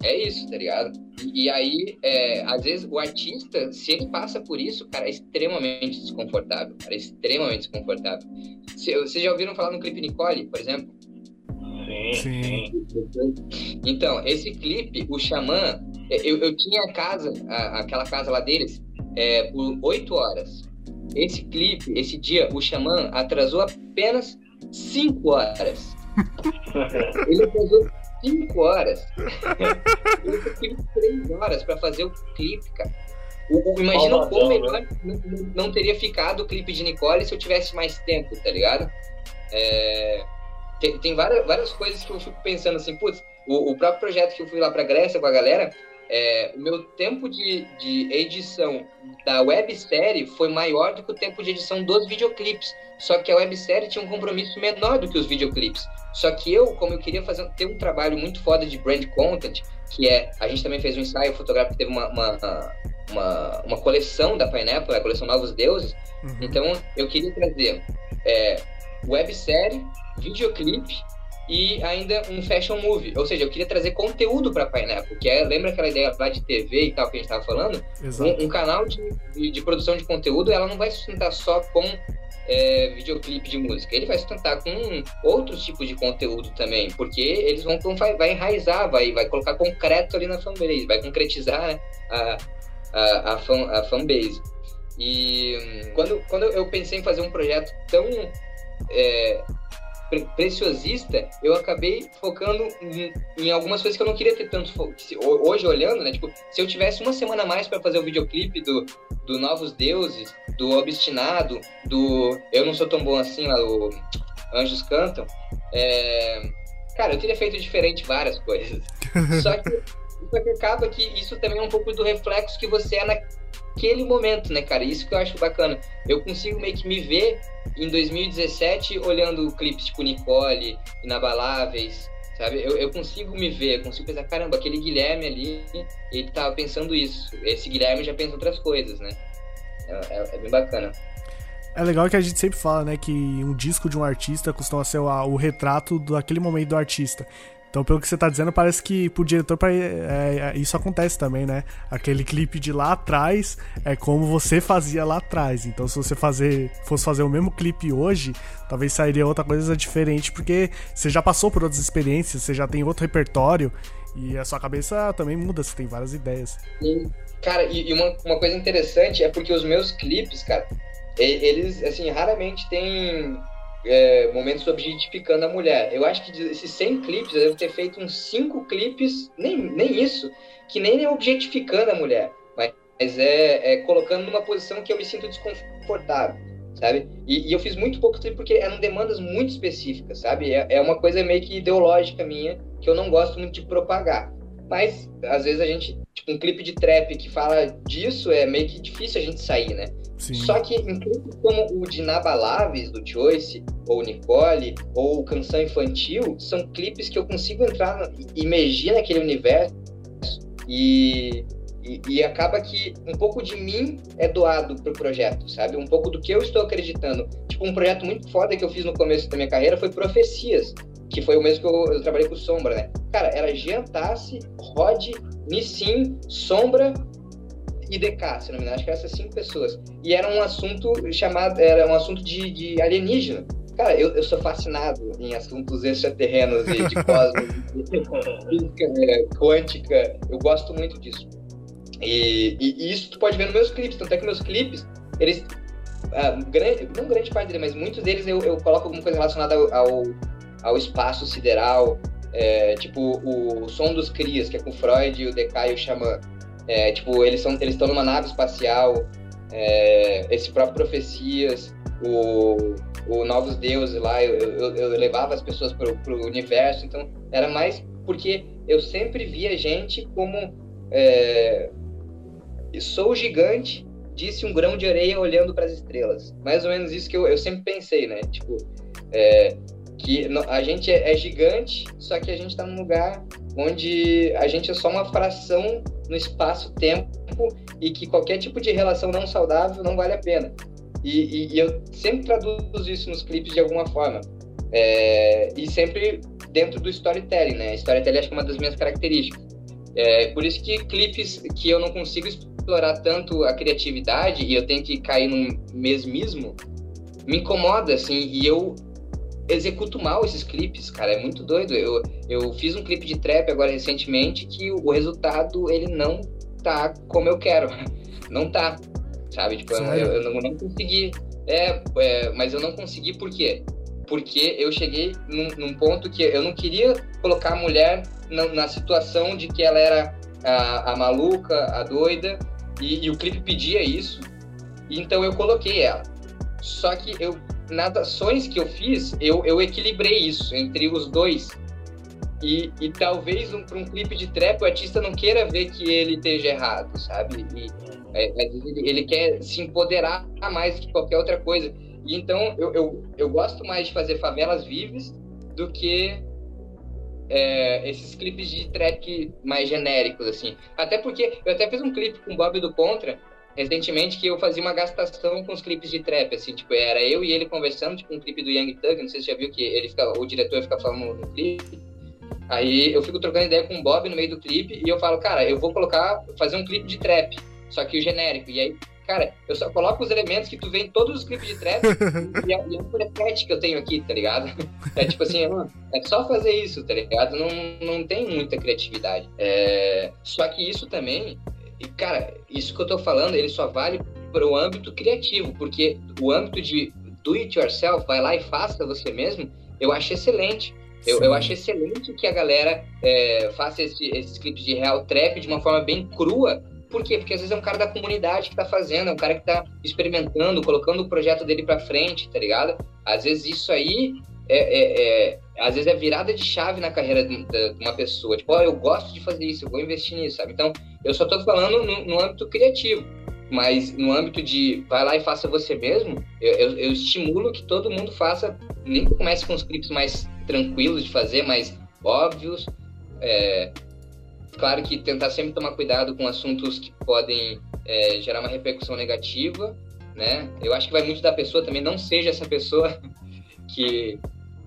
É isso, tá ligado? E, e aí, é, às vezes, o artista, se ele passa por isso, cara, é extremamente desconfortável. Cara, é extremamente desconfortável. Vocês já ouviram falar no clipe Nicole, por exemplo? Sim, sim. Então, esse clipe, o Xamã, é, eu, eu tinha a casa, a, aquela casa lá deles, é, por oito horas. Esse clipe, esse dia, o Xamã atrasou apenas cinco horas. [laughs] Ele atrasou 5 horas. eu fiquei 3 horas pra fazer o clipe, cara. O, o, imagina o quão melhor né? não, não, teria ficado o clipe de Nicole se eu tivesse mais tempo, tá ligado? É, tem, tem várias, várias coisas que eu fico pensando assim, putz, o, o próprio projeto que eu fui lá pra Grécia com a galera, é, o meu tempo de, de edição da websérie foi maior do que o tempo de edição dos videoclipes. Só que a websérie tinha um compromisso menor do que os videoclipes. Só que eu, como eu queria fazer, ter um trabalho muito foda de brand content, que é. A gente também fez um ensaio fotográfico teve uma, uma, uma, uma coleção da Pineapple, a coleção Novos Deuses. Uhum. Então eu queria trazer é, websérie, videoclipe e ainda um fashion movie. Ou seja, eu queria trazer conteúdo para Pineapple, que é, lembra aquela ideia lá de TV e tal que a gente estava falando? Um, um, canal de, de, produção de conteúdo, ela não vai sustentar só com é, videoclipe de música. Ele vai sustentar com outros tipos de conteúdo também, porque eles vão, vão vai, vai enraizar, vai, vai colocar concreto ali na fanbase, vai concretizar né, a, a, a, fan, a fanbase. E hum, quando, quando eu pensei em fazer um projeto tão é, preciosista, eu acabei focando em, em, algumas coisas que eu não queria ter tanto foco. Hoje, olhando, né? Tipo, se eu tivesse uma semana a mais para fazer o videoclipe do, do Novos Deuses, do Obstinado, do Eu Não Sou Tão Bom Assim, lá do Anjos Cantam, é... cara, eu teria feito diferente várias [laughs] coisas. Só que, só que acaba que isso também é um pouco do reflexo que você é naquele momento, né, cara? Isso que eu acho bacana. Eu consigo meio que me ver em 2017 olhando clipes tipo Nicole, Inabaláveis, sabe? Eu, eu consigo me ver, consigo pensar, caramba, aquele Guilherme ali, ele tava pensando isso. Esse Guilherme já pensa outras coisas, né? É, é, é bem bacana. É legal que a gente sempre fala, né, que um disco de um artista costuma ser o retrato daquele momento do artista. Então, pelo que você tá dizendo, parece que pro diretor é, é, isso acontece também, né? Aquele clipe de lá atrás é como você fazia lá atrás. Então, se você fazer, fosse fazer o mesmo clipe hoje, talvez sairia outra coisa diferente, porque você já passou por outras experiências, você já tem outro repertório e a sua cabeça também muda, você tem várias ideias. Sim. Cara, e, e uma, uma coisa interessante é porque os meus clipes, cara, eles, assim, raramente têm é, momentos objetificando a mulher. Eu acho que desses 100 clipes, eu devo ter feito uns 5 clipes, nem, nem isso, que nem é objetificando a mulher, mas é, é, colocando numa posição que eu me sinto desconfortável, sabe? E, e eu fiz muito pouco clipe porque eram demandas muito específicas, sabe? É, é uma coisa meio que ideológica minha, que eu não gosto muito de propagar. Mas, às vezes, a gente, tipo, um clipe de trap que fala disso é meio que difícil a gente sair, né? Sim. Só que clipes como o de Nabalaves, do Choice, ou Nicole, ou Canção Infantil, são clipes que eu consigo entrar, imergir naquele universo e, e, e, acaba que um pouco de mim é doado pro projeto, sabe? Um pouco do que eu estou acreditando. Tipo, um projeto muito foda que eu fiz no começo da minha carreira foi Profecias, que foi o mesmo que eu, eu trabalhei com Sombra, né? Cara, era Giantassi, Rod, Nissin, Sombra e DK, se não me engano, acho que eram essas cinco pessoas. E era um assunto chamado, era um assunto de, de alienígena. Cara, eu, eu sou fascinado em assuntos extraterrenos e de cosmos, [laughs] física né, quântica. Eu gosto muito disso. E, e, e, isso tu pode ver nos meus clipes. Tanto é que meus clipes, eles. Ah, grande, não grande parte deles, mas muitos deles eu, eu coloco alguma coisa relacionada ao, ao, ao espaço sideral. É, tipo, o Som dos Crias, que é com Freud e o DK e o Xamã. É, tipo, eles são eles estão numa nave espacial, é, esse próprio Profecias, o, o Novos Deuses lá, eu, eu, eu levava as pessoas para o universo, então era mais porque eu sempre via gente como é, sou gigante, disse um grão de areia olhando para as estrelas. Mais ou menos isso que eu, eu sempre pensei, né? Tipo, é, que a gente é, é gigante, só que a gente está num lugar onde a gente é só uma fração no espaço-tempo e que qualquer tipo de relação não saudável não vale a pena. E, e, e eu sempre traduzo isso nos clipes de alguma forma. É, e sempre dentro do storytelling, né? Storytelling acho que é uma das minhas características. É, por isso que clipes que eu não consigo explorar tanto a criatividade e eu tenho que cair num mesmismo, me incomoda, assim, e eu executo mal esses clipes, cara, é muito doido. Eu, eu fiz um clipe de trap agora recentemente que o resultado ele não tá como eu quero. [laughs] Não tá, sabe? Tipo, eu, eu, não, não, consegui. É, é, mas eu não consegui por quê? Porque eu cheguei num, num ponto que eu não queria colocar a mulher na, na situação de que ela era a, a maluca, a doida, e, e o clipe pedia isso. Então eu coloquei ela. Só que eu nas ações que eu fiz, eu, eu equilibrei isso entre os dois. E, e talvez um, para um clipe de trap o artista não queira ver que ele esteja errado, sabe? E, é, é ele quer se empoderar mais que qualquer outra coisa. E então eu, eu, eu gosto mais de fazer favelas vivas do que é, esses clipes de trap mais genéricos, assim. Até porque eu até fiz um clipe com o Bob do Contra, recentemente que eu fazia uma gastação com os clipes de trap, assim, tipo, era eu e ele conversando, tipo, um clipe do Young Thug, não sei se você já viu que ele fica, o diretor fica falando no clipe. Aí eu fico trocando ideia com o Bob no meio do clipe e eu falo, cara, eu vou colocar, fazer um clipe de trap, só que o genérico. E aí cara, eu só coloco os elementos que tu vê em todos os clipes de trap e, é, é um preset que eu tenho aqui, tá ligado? É tipo assim, é só fazer isso, tá ligado? Não, não tem muita criatividade. É... Só que isso também, cara, isso que eu tô falando, ele só vale para o âmbito criativo, porque o âmbito de do it yourself, vai lá e faça você mesmo, eu acho excelente. Eu, eu acho excelente que a galera é, faça esse, esses clipes de real trap de uma forma bem crua. Por quê? Porque às vezes é um cara da comunidade que tá fazendo, é um cara que tá experimentando, colocando o projeto dele pra frente, tá ligado? Às vezes isso aí é, é, é às vezes é virada de chave na carreira de, uma pessoa. Tipo, oh, eu gosto de fazer isso, eu vou investir nisso, sabe? Então, eu só tô falando no, no âmbito criativo. Mas no âmbito de vai lá e faça você mesmo, eu, eu, eu estimulo que todo mundo faça, nem comece com os clipes mais tranquilos de fazer, mais óbvios. É, claro que tentar sempre tomar cuidado com assuntos que podem é, gerar uma repercussão negativa, né? Eu acho que vai muito da pessoa também, não seja essa pessoa [laughs] que,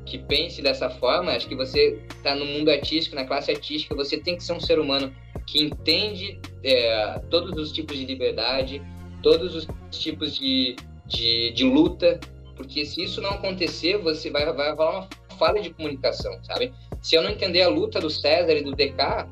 que pense dessa forma. Acho que você está no mundo artístico, na classe artística, você tem que ser um ser humano que entende é, todos os tipos de liberdade, todos os tipos de, de, de, luta, porque se isso não acontecer, você vai, vai rolar uma falha de comunicação, sabe? Se eu não entender a luta do César e do DK,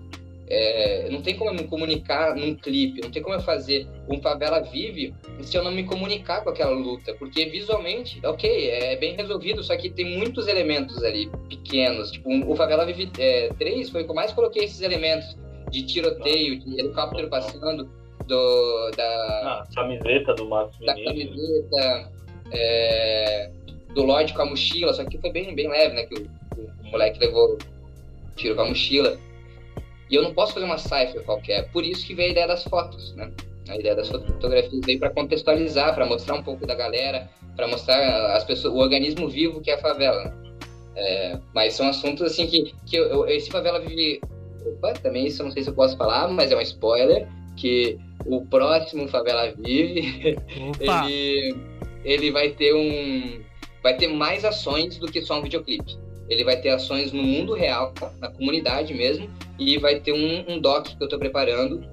é, não tem como eu me comunicar num clipe, não tem como eu fazer um Favela Vive se eu não me comunicar com aquela luta, porque visualmente, ok, é bem resolvido, só que tem muitos elementos ali pequenos, tipo, o Favela Vive é, 3 foi o que eu mais coloquei esses elementos, de tiroteio, de helicóptero passando, do, da... Ah, camiseta do Matos Da camiseta, é, do Lloyd com a mochila, só que foi bem, bem leve, né, que o, o, o moleque levou tiro com a mochila. E eu não posso fazer uma cipher qualquer, por isso que veio a ideia das fotos, né? A ideia das fotografias veio para contextualizar, para mostrar um pouco da galera, para mostrar as pessoas, o organismo vivo que é a favela. Né? É, mas são assuntos assim que, que eu, eu, esse favela vive Opa, também isso eu não sei se eu posso falar, mas é um spoiler, que o próximo Favela Vive, [laughs] ele, ele vai ter um. Vai ter mais ações do que só um videoclipe. Ele vai ter ações no mundo real, na comunidade mesmo, e vai ter um, um doc que eu estou preparando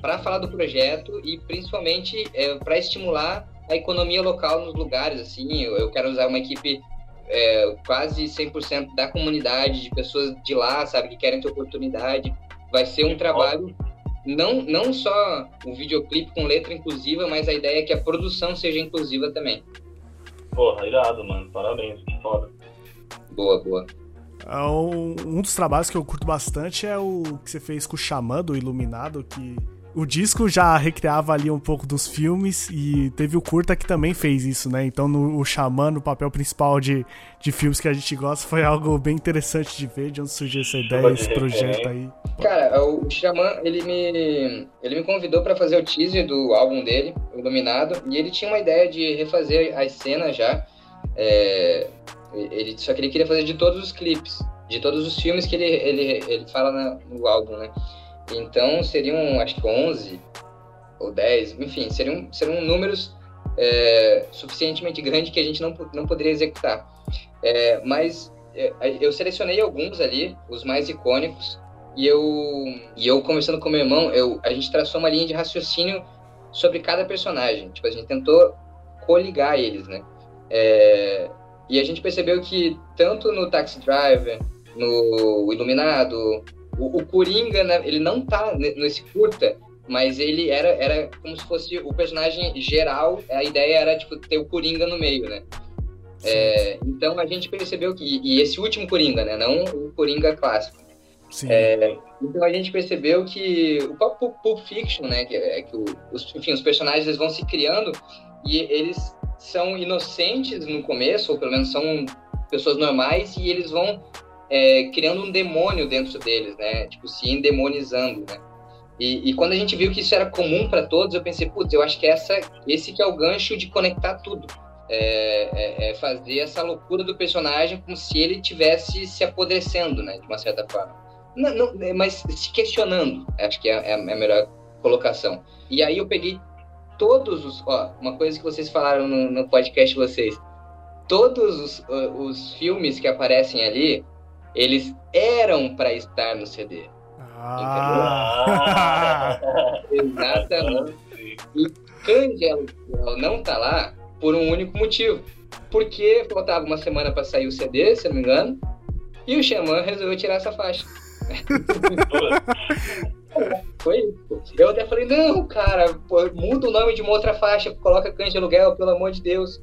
para falar do projeto e principalmente é, para estimular a economia local nos lugares. Assim, eu, eu quero usar uma equipe é, quase 100% da comunidade, de pessoas de lá, sabe, que querem ter oportunidade. Vai ser um trabalho, não, não só um videoclipe com letra inclusiva, mas a ideia é que a produção seja inclusiva também. Porra, irado, mano. Parabéns, que foda. Boa, boa. É um, um dos trabalhos que eu curto bastante é o que você fez com o Xamã do Iluminado, que o disco já recriava ali um pouco dos filmes e teve o curta que também fez isso, né? Então no, o Xamã, no papel principal de, de filmes que a gente gosta, foi algo bem interessante de ver, de onde surgiu essa ideia, esse projeto aí. Cara, o Xamã, ele me, ele me convidou para fazer o teaser do álbum dele, o Iluminado, e ele tinha uma ideia de refazer as cenas já. É, ele, só que ele queria fazer de todos os clipes, de todos os filmes que ele, ele, ele fala na, no álbum, né? Então seriam, acho que 11 ou 10, enfim, seriam, seriam números é, suficientemente grandes que a gente não, não poderia executar. É, mas é, eu selecionei alguns ali, os mais icônicos, e eu, e eu conversando com meu irmão, eu, a gente traçou uma linha de raciocínio sobre cada personagem. Tipo, a gente tentou coligar eles, né? E a gente percebeu que tanto no Taxi Driver, no Iluminado, o, o Coringa, né, ele não tá nesse curta, mas ele era, era como se fosse o personagem geral, a ideia era, tipo, ter o Coringa no meio, né? É, então a gente percebeu que, e esse último Coringa, né, não o Coringa clássico. É, então a gente percebeu que o próprio Pulp Fiction, né, que, é, que o, os, enfim, os personagens eles vão se criando e eles são inocentes no começo, ou pelo menos são pessoas normais, e eles vão é, criando um demônio dentro deles, né? Tipo, se endemonizando, né? E, e quando a gente viu que isso era comum para todos, eu pensei, putz, eu acho que essa, esse que é o gancho de conectar tudo. É, é, é, fazer essa loucura do personagem como se ele tivesse se apodrecendo, né? De uma certa forma. Não, não, é, mas se questionando, acho que é, é, a melhor colocação. E aí eu peguei todos os... Ó, uma coisa que vocês falaram no, no podcast vocês. Todos os, os filmes que aparecem ali, eles eram para estar no CD. Ah. [laughs] Exatamente. E Aluguel não tá lá por um único motivo. Porque faltava uma semana para sair o CD, se eu não me engano, e o Xamã resolveu tirar essa faixa. [laughs] [laughs] Foi. Eu até falei, não, cara, pô, muda o nome de uma outra faixa, coloca Cães de Aluguel, pelo amor de Deus.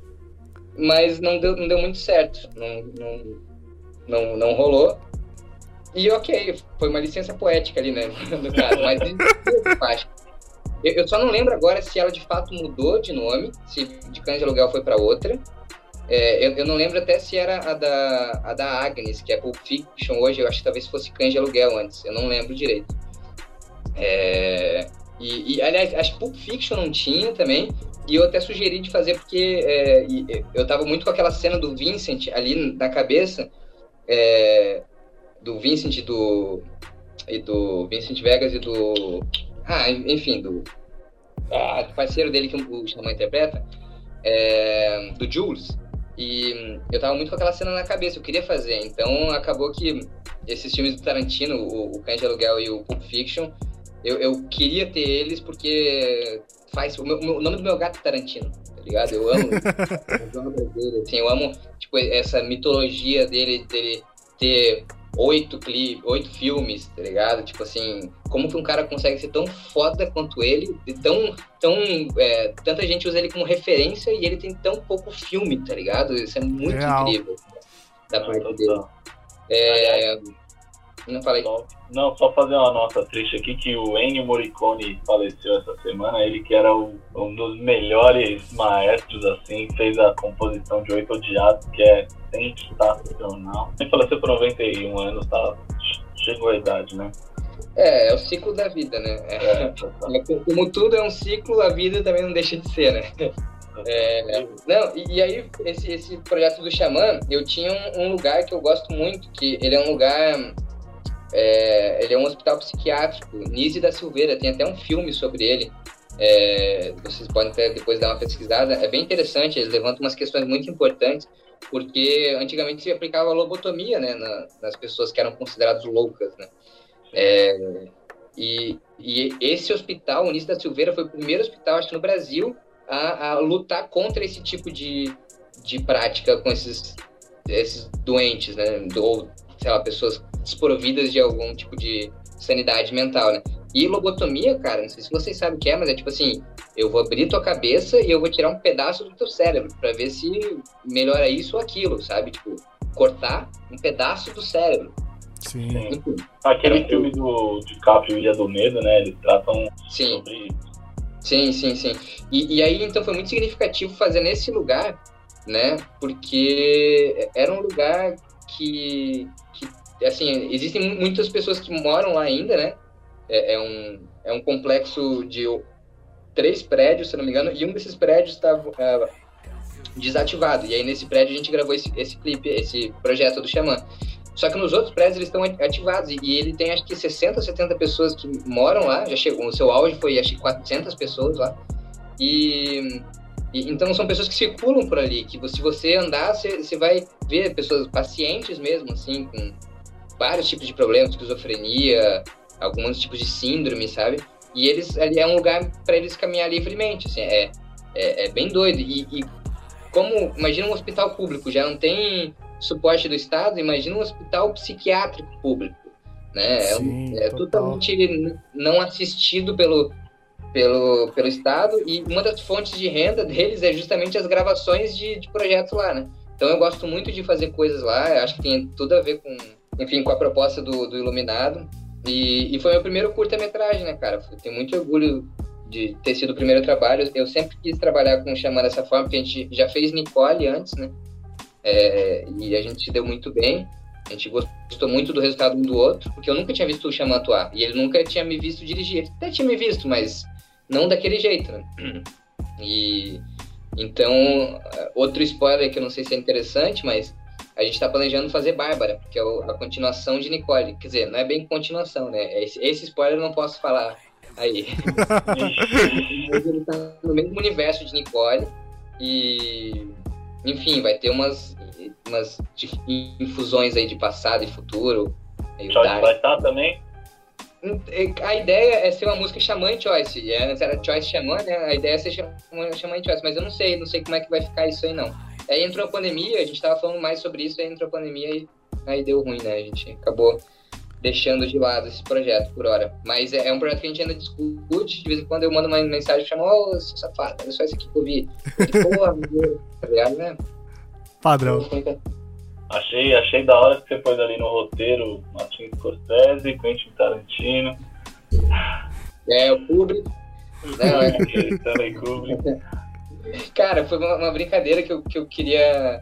Mas não deu, não deu muito certo. Não, não, não, não rolou. E ok, foi uma licença poética ali, né? [laughs] No caso, mas faixa. Eu, eu só não lembro agora se ela de fato mudou de nome, se de Cães de Aluguel foi para outra. É, eu, eu, não lembro até se era a da, a da Agnes, que é Pulp Fiction hoje, eu acho que talvez fosse Cães de Aluguel antes, eu não lembro direito. É, e, e, aliás, que Pulp Fiction não tinha também, e eu até sugeri de fazer porque é, eu tava muito com aquela cena do Vincent ali na cabeça, é, do Vincent do, e do Vincent Vegas e do... Ah, enfim, do, ah, do parceiro dele que o Xamã interpreta, é, do Jules. E eu tava muito com aquela cena na cabeça, eu queria fazer. Então acabou que esses filmes do Tarantino, o, o Cães de Aluguel e o Pulp Fiction, eu, eu queria ter eles porque faz. O, meu, o nome do meu gato é Tarantino, tá ligado? Eu amo as obras dele, assim, eu amo tipo, essa mitologia dele, dele ter oito clipes, oito filmes, tá ligado? Tipo assim, como que um cara consegue ser tão foda quanto ele, tão, tão, é, tanta gente usa ele como referência e ele tem tão pouco filme, tá ligado? Isso é muito Real. incrível da parte dele. É, não falei. Só, não, só fazer uma nota triste aqui que o Ennio Morricone faleceu essa semana. Ele que era o, um dos melhores maestros, assim, fez a composição de Oito Odiados, que é sensacional. Ele faleceu por 91 anos, tá? Chegou a idade, né? É, é o ciclo da vida, né? É, [laughs] é, como tudo é um ciclo, a vida também não deixa de ser, né? [laughs] É, não, e, e, aí, esse, esse projeto do Xamã, eu tinha um, um, lugar que eu gosto muito, que ele é um lugar é, ele é um hospital psiquiátrico, Nise da Silveira, tem até um filme sobre ele. É, vocês podem até depois dar uma pesquisada. É bem interessante, eles levantam umas questões muito importantes, porque antigamente se aplicava lobotomia né, na, nas pessoas que eram consideradas loucas. Né? É, e, e, esse hospital, Nise da Silveira, foi o primeiro hospital, acho que no Brasil, a, a lutar contra esse tipo de, de prática com esses, esses doentes, né? ou, sei lá, pessoas desprovidas de algum tipo de sanidade mental, né? E lobotomia, cara, não sei se vocês sabem o que é, mas é tipo assim, eu vou abrir tua cabeça e eu vou tirar um pedaço do teu cérebro para ver se melhora isso ou aquilo, sabe? Tipo, cortar um pedaço do cérebro. Sim. Enfim, Aquele filme do DiCaprio Ilha do Medo, né? Eles tratam sim. sobre isso. Sim, sim, sim. E, e aí, então, foi muito significativo fazer nesse lugar, né? Porque era um lugar que assim, existem muitas pessoas que moram lá ainda, né? É, é, um, é um complexo de três prédios, se não me engano, e um desses prédios estava é, desativado. E aí nesse prédio a gente gravou esse, esse clipe, esse projeto do Xamã. Só que nos outros prédios eles estão ativados e ele tem acho que 60, 70 pessoas que moram lá, já chegou, o seu auge foi acho que 400 pessoas lá. E, e então são pessoas que circulam por ali, que se você andar, você, você vai ver pessoas pacientes mesmo assim com vários tipos de problemas, esquizofrenia, alguns tipos de síndrome, sabe? E eles ali é um lugar para eles caminhar livremente, assim, é, é, é bem doido. E, e, como, imagina um hospital público, já não tem suporte do Estado, imagina um hospital psiquiátrico público, né? Sim, é, é totalmente não assistido pelo, pelo, pelo Estado e uma das fontes de renda deles é justamente as gravações de, de projetos lá, né? Então eu gosto muito de fazer coisas lá, acho que tem tudo a ver com enfim, com a proposta do, do Iluminado. E, e foi meu primeiro curta-metragem, né, cara? Eu tenho muito orgulho de ter sido o primeiro trabalho. Eu sempre quis trabalhar com chamar dessa forma, porque a gente já fez Nicole antes, né? É, e a gente se deu muito bem. A gente gostou muito do resultado um do outro, porque eu nunca tinha visto o Xamã atuar. E ele nunca tinha me visto dirigir. Ele até tinha me visto, mas não daquele jeito, né? E então, outro spoiler que eu não sei se é interessante, mas a gente está planejando fazer Bárbara, que é a continuação de Nicole. Quer dizer, não é bem continuação, né? Esse, esse spoiler eu não posso falar aí. [laughs] ele tá no mesmo universo de Nicole e, enfim, vai ter umas, umas infusões aí de passado e futuro. Jorge vai estar também? A ideia é ser uma música Xamã Choice. Antes era Choice Xamã, né? A ideia é ser Xamã Choice, mas eu não sei, não sei como é que vai ficar isso aí, não. Aí entrou a pandemia, a gente tava falando mais sobre isso, aí entrou a pandemia e aí deu ruim, né? A gente acabou deixando de lado esse projeto por hora. Mas é, é um projeto que a gente ainda discute, de vez em quando eu mando uma mensagem chamando, ô, oh, safado, olha só isso aqui que eu vi. Porra, [laughs] meu tá ligado, né? Padrão. Achei, achei da hora que você pôs ali no roteiro Martin Scorsese, Quentin Tarantino. É, o Kubrick. Não, [laughs] é. Também Kubrick. [laughs] Cara, foi uma, uma, brincadeira que eu, que eu queria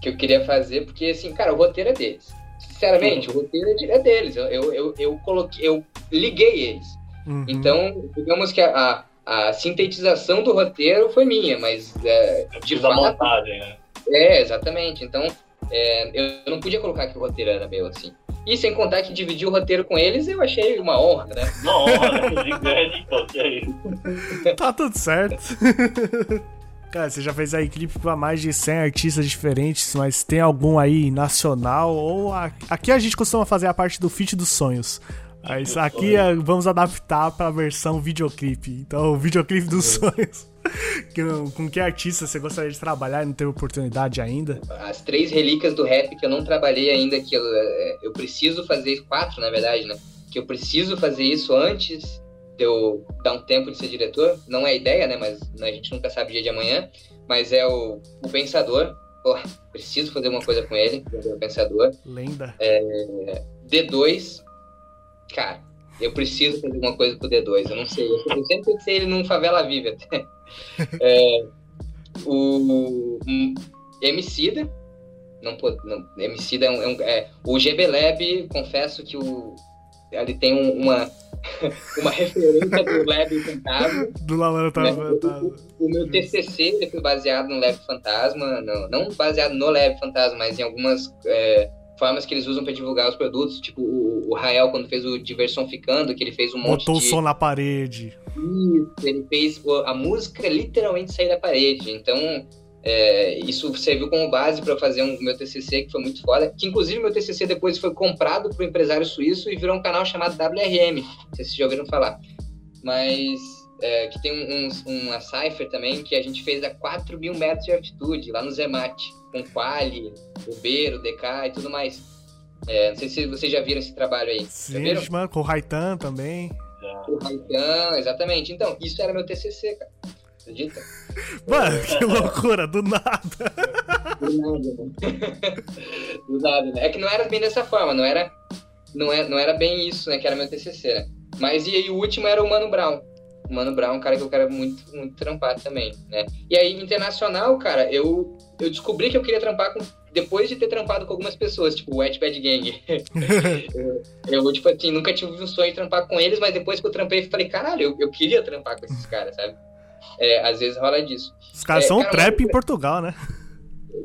que eu queria fazer, porque assim, cara, o roteiro é deles. Sinceramente, uhum. o roteiro é, é deles. Eu, eu, eu, eu, coloquei, eu liguei eles. Uhum. Então, digamos que a, a, a, sintetização do roteiro foi minha, mas é, de fato. montagem, né? É, exatamente. Então, é, eu não podia colocar que o roteiro era meu, assim. E sem contar que dividir o roteiro com eles, eu achei uma honra, né? [laughs] Uma honra, né? Gigante, pô, que é isso. Tá tudo certo. [laughs] Cara, você já fez aí clipe pra mais de 100 artistas diferentes, mas tem algum aí nacional? Ou a... aqui a gente costuma fazer a parte do feat dos sonhos. Mas aqui é, vamos adaptar pra versão videoclipe. Então, o videoclipe dos sonhos. [laughs] Com que artista você gostaria de trabalhar e não teve oportunidade ainda? As três relíquias do rap que eu não trabalhei ainda, que eu, é, eu preciso fazer, quatro na verdade, né? Que eu preciso fazer isso antes de eu dar um tempo de ser diretor. Não é ideia, né? Mas a gente nunca sabe o dia de amanhã. Mas é o, o Pensador. Pô, preciso fazer uma coisa com ele, o Pensador. Lenda. É, D2. Cara, eu preciso fazer alguma coisa com o D2. Eu não sei. Eu sempre pensei ele num Favela Vive até. [laughs] É, o um, Emicida. Não, não, Emicida é, um, é, um, é O GB Lab, confesso que o, ele tem uma, [laughs] uma referência do Lab Fantasma. Do Laboratório né? Fantasma. O, o, meu TCC ele foi baseado no Lab Fantasma, não, não baseado no Lab Fantasma, mas em algumas é, formas que eles usam para divulgar os produtos, tipo o, o Rael quando fez o Diversão-Ficando, que ele fez um monte Botou de... o som na parede. Isso, ele fez a música literalmente sair da parede, então é, isso serviu como base para fazer um meu TCC que foi muito foda. Que inclusive meu TCC depois foi comprado por um empresário suíço e virou um canal chamado WRM. Vocês já ouviram falar. Mas é, que tem um, um, uma cipher também que a gente fez a 4 mil metros de altitude lá no Zermatt, com Quali, Ubeiro, DK e tudo mais. É, não sei se vocês já viram esse trabalho aí. Sim, mano, com o Raitan também. Com o Raitan, exatamente. Então, isso era meu TCC, cara. Acredita? [laughs] Mano, que loucura, do nada. Do nada? [laughs] Do nada, né? É que não era bem dessa forma, não era, não era, é, não era bem isso, né? Que era meu TCC, né? Mas e aí o último era o Mano Brown. O Mano Brown, um cara que eu quero muito, muito trampar também, né? E aí, internacional, cara, eu, eu descobri que eu queria trampar com depois de ter trampado com algumas pessoas, tipo o Wet Bad Gang. [laughs] eu, eu, tipo assim, nunca tive um sonho de trampar com eles, mas depois que eu trampei, falei, caralho, eu, eu queria trampar com esses caras, sabe? É, às vezes rola disso. Os caras é, são cara, trap em Portugal, né?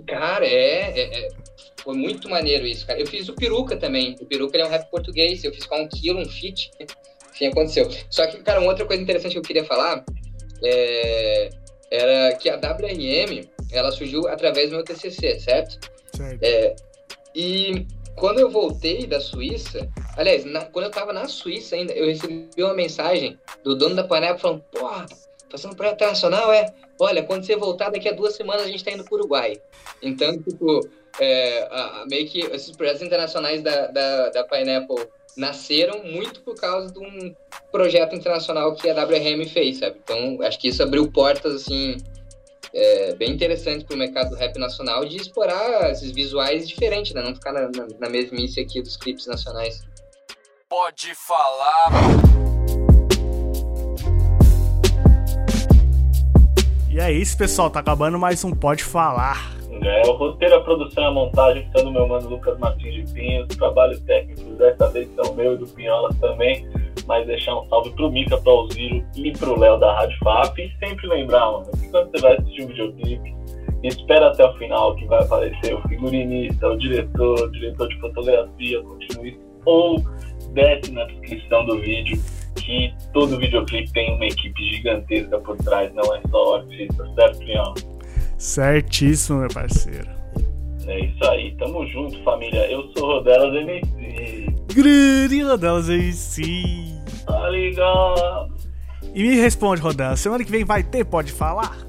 Cara, é, é, é, Foi muito maneiro isso, cara. Eu fiz o Peruca também. O Peruca é um rap português. Eu fiz com um quilo, um feat. Enfim, aconteceu. Só que, cara, uma outra coisa interessante que eu queria falar é, era que a WRM ela surgiu através do meu TCC, certo? Certo. É, e quando eu voltei da Suíça, aliás, na, quando eu tava na Suíça ainda, eu recebi uma mensagem do dono da Panela falando: Porra, passando para internacional é, olha, quando você voltar daqui a duas semanas a gente está indo para o Uruguai. Então, tipo, é, a, meio que esses projetos internacionais da, da, da Pineapple nasceram muito por causa de um projeto internacional que a WRM fez, sabe? Então, acho que isso abriu portas, assim, é, bem interessantes para o mercado do rap nacional de explorar esses visuais diferentes, né? Não ficar na, na, na mesmice aqui dos clipes nacionais. Pode falar... E é isso, pessoal. Tá acabando mais um Pode Falar. É, o roteiro, a produção e a montagem são do meu mano Lucas Martins de Pinhos. Trabalho técnico dessa vez são meu e do Pinholas também. Mas deixar um salve pro Mica, pro Alziro e pro Léo da Rádio FAP. E sempre lembrar, mano, que quando você vai assistir um videoclipe, espera até o final que vai aparecer o figurinista, o diretor, o diretor de fotografia, continue ou desce na descrição do vídeo que todo videoclipe tem uma equipe gigantesca por trás, não é só o artista, certo, Leão? Certíssimo, meu parceiro. É isso aí, tamo junto, família. Eu sou Rodelas MC. Grande Rodelas sim. Tá ligado? E me responde, Rodelas, semana que vem vai ter Pode Falar?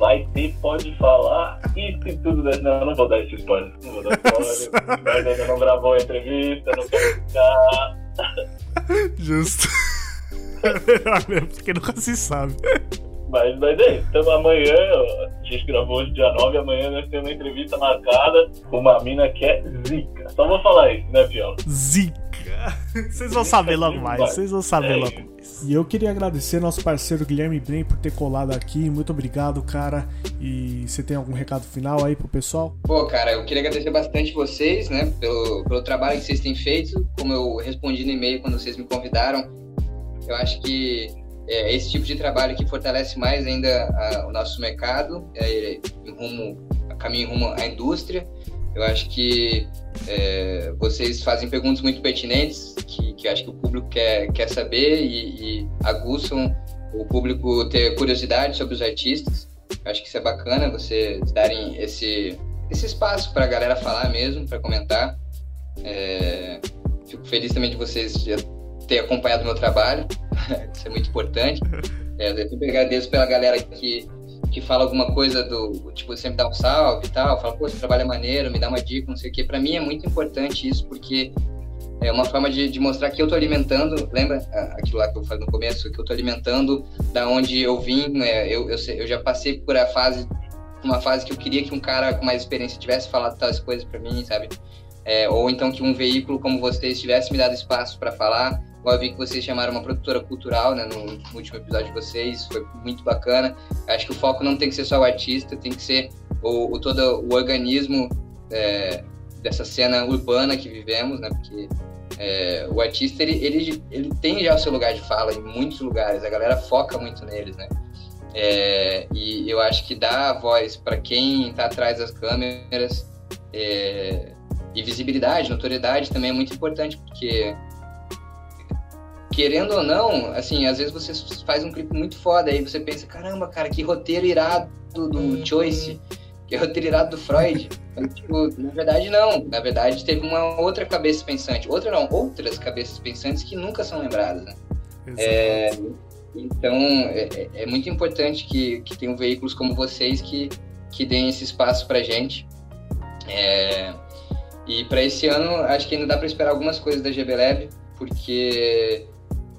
Vai ter, pode falar. E se tudo der. Não, não vou dar esse spoiler. Não vou dar spoiler. [laughs] Ainda não gravou a entrevista, não quero ficar. [laughs] Justo. [laughs] Melhor mesmo, porque nunca se sabe. Mas, mas é isso. Então amanhã, a gente gravou hoje dia 9, amanhã nós temos uma entrevista marcada com uma mina que é zica. Só vou falar isso, né, Pião? Zica. [laughs] Vocês vão saber logo mais, vocês vão saber É logo mais. E eu queria agradecer nosso parceiro Guilherme Bren por ter colado aqui. Muito obrigado, cara. E você tem algum recado final aí pro pessoal? Pô, cara, eu queria agradecer bastante vocês, né, pelo, pelo trabalho que vocês têm feito. Como eu respondi no e-mail quando vocês me convidaram, eu acho que é esse tipo de trabalho que fortalece mais ainda a- o nosso mercado, é, em rumo, caminho rumo à indústria. Eu acho que é, vocês fazem perguntas muito pertinentes, que, que acho que o público quer, quer saber e, e aguçam o público ter curiosidade sobre os artistas. Eu acho que isso é bacana, vocês darem esse, esse espaço para a galera falar mesmo, para comentar. É, fico feliz também de vocês terem acompanhado o meu trabalho, [laughs] isso é muito importante. É, eu sempre agradeço pela galera que, que fala alguma coisa do, tipo, sempre dá um salve e tal, fala, pô, esse trabalho é maneiro, me dá uma dica, não sei o quê. Para mim é muito importante isso, porque é uma forma de, de mostrar que eu tô alimentando, lembra aquilo lá que eu falei no começo, que eu tô alimentando da onde eu vim, né? eu, eu, eu já passei por a fase, uma fase que eu queria que um cara com mais experiência tivesse falado tais coisas para mim, sabe? É, ou então que um veículo como vocês tivesse me dado espaço para falar. Eu vi que vocês chamaram uma produtora cultural, né, no, último episódio de vocês, foi muito bacana. Acho que o foco não tem que ser só o artista, tem que ser o, o todo o organismo é, dessa cena urbana que vivemos, né? Porque é, o artista ele, ele, ele tem já o seu lugar de fala em muitos lugares, a galera foca muito neles, né? É, e eu acho que dar a voz para quem está atrás das câmeras é, e visibilidade, notoriedade também é muito importante, porque querendo ou não, assim, às vezes você faz um clipe muito foda, aí você pensa, caramba, cara, que roteiro irado do Choice, que roteiro irado do Freud. Mas, tipo, na verdade, não. Na verdade, teve uma outra cabeça pensante. Outra não, outras cabeças pensantes que nunca são lembradas, né? É, então, é, é- é muito importante que, que tenham veículos como vocês que, que deem esse espaço pra gente. É, e para esse ano, acho que ainda dá para esperar algumas coisas da GB Lab, porque,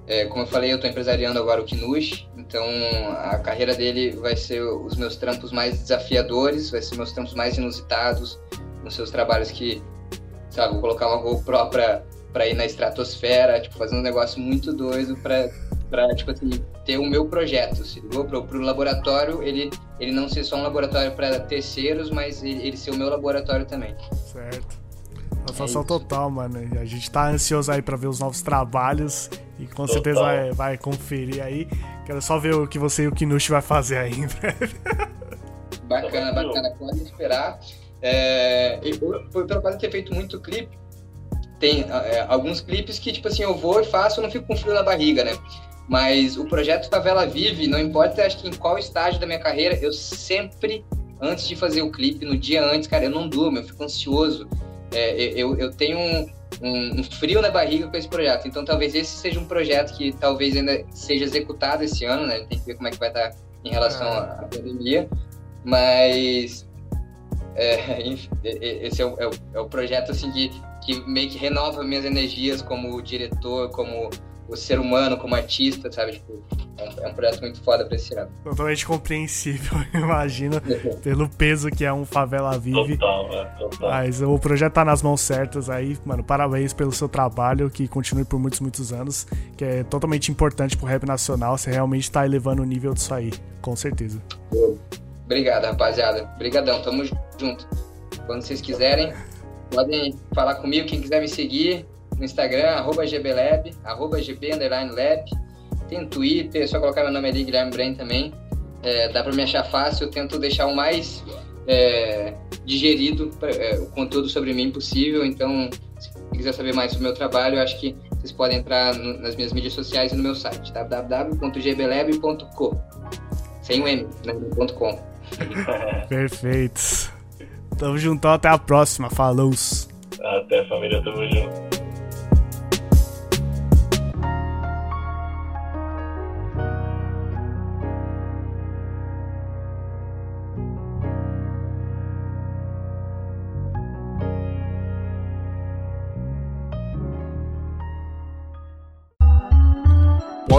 é, como eu falei, eu estou empresariando agora o Kinush, então a carreira dele vai ser os meus trampos mais desafiadores, vai ser meus trampos mais inusitados, nos seus trabalhos que, sabe, vou colocar uma GoPro pra, pra ir na estratosfera, tipo, fazer um negócio muito doido pra, pra tipo assim, ter o meu projeto. Se ligou? Pro, pro laboratório, ele, ele não ser só um laboratório para terceiros, mas ele, ele ser o meu laboratório também. Certo. Satisfação É total, mano. E a gente tá ansioso aí pra ver os novos trabalhos e com certeza Total. vai, vai conferir aí. Quero só ver o que você e o Kinush vai fazer aí [laughs] em breve. Bacana, Tá bacana. Podem esperar. É, e por, de ter feito muito clipe, tem é, alguns clipes que, tipo assim, eu vou e faço, eu não fico com frio na barriga, né? Mas o projeto Favela Vive, não importa, acho que em qual estágio da minha carreira, eu sempre, antes de fazer o clipe, no dia antes, cara, eu não durmo, eu fico ansioso. É, eu, eu tenho um, um, um frio na barriga com esse projeto. Então, talvez esse seja um projeto que talvez ainda seja executado esse ano, né? Tem que ver como é que vai estar em relação à à pandemia. Mas é, [laughs] enfim, esse é o, é o- é o projeto assim que, que meio que renova minhas energias como diretor, como o ser humano, como artista, sabe? Tipo, é um, é um projeto muito foda pra esse ano. Totalmente compreensível, [laughs] imagino, pelo peso que é um Favela Vive. Total, é, total. Mas o projeto tá nas mãos certas aí, mano. Parabéns pelo seu trabalho, que continue por muitos, muitos anos. Que é totalmente importante pro rap nacional. Você realmente tá elevando o nível disso aí, com certeza. Obrigado, rapaziada. Obrigadão, tamo junto. Quando vocês quiserem, podem falar comigo. Quem quiser me seguir no Instagram, arroba gblab, arroba gb lab. Tem Twitter, é só colocar meu nome ali, Guilherme Brain também. É, dá pra me achar fácil, eu tento deixar o mais é, digerido é, o conteúdo sobre mim possível. Então, se quiser saber mais sobre o meu trabalho, eu acho que vocês podem entrar no- nas minhas mídias sociais e no meu site, www.gblab.co. Sem o M, né, .com. [laughs] Perfeito. Tamo juntão, até a próxima. Falou! Até família, tamo junto.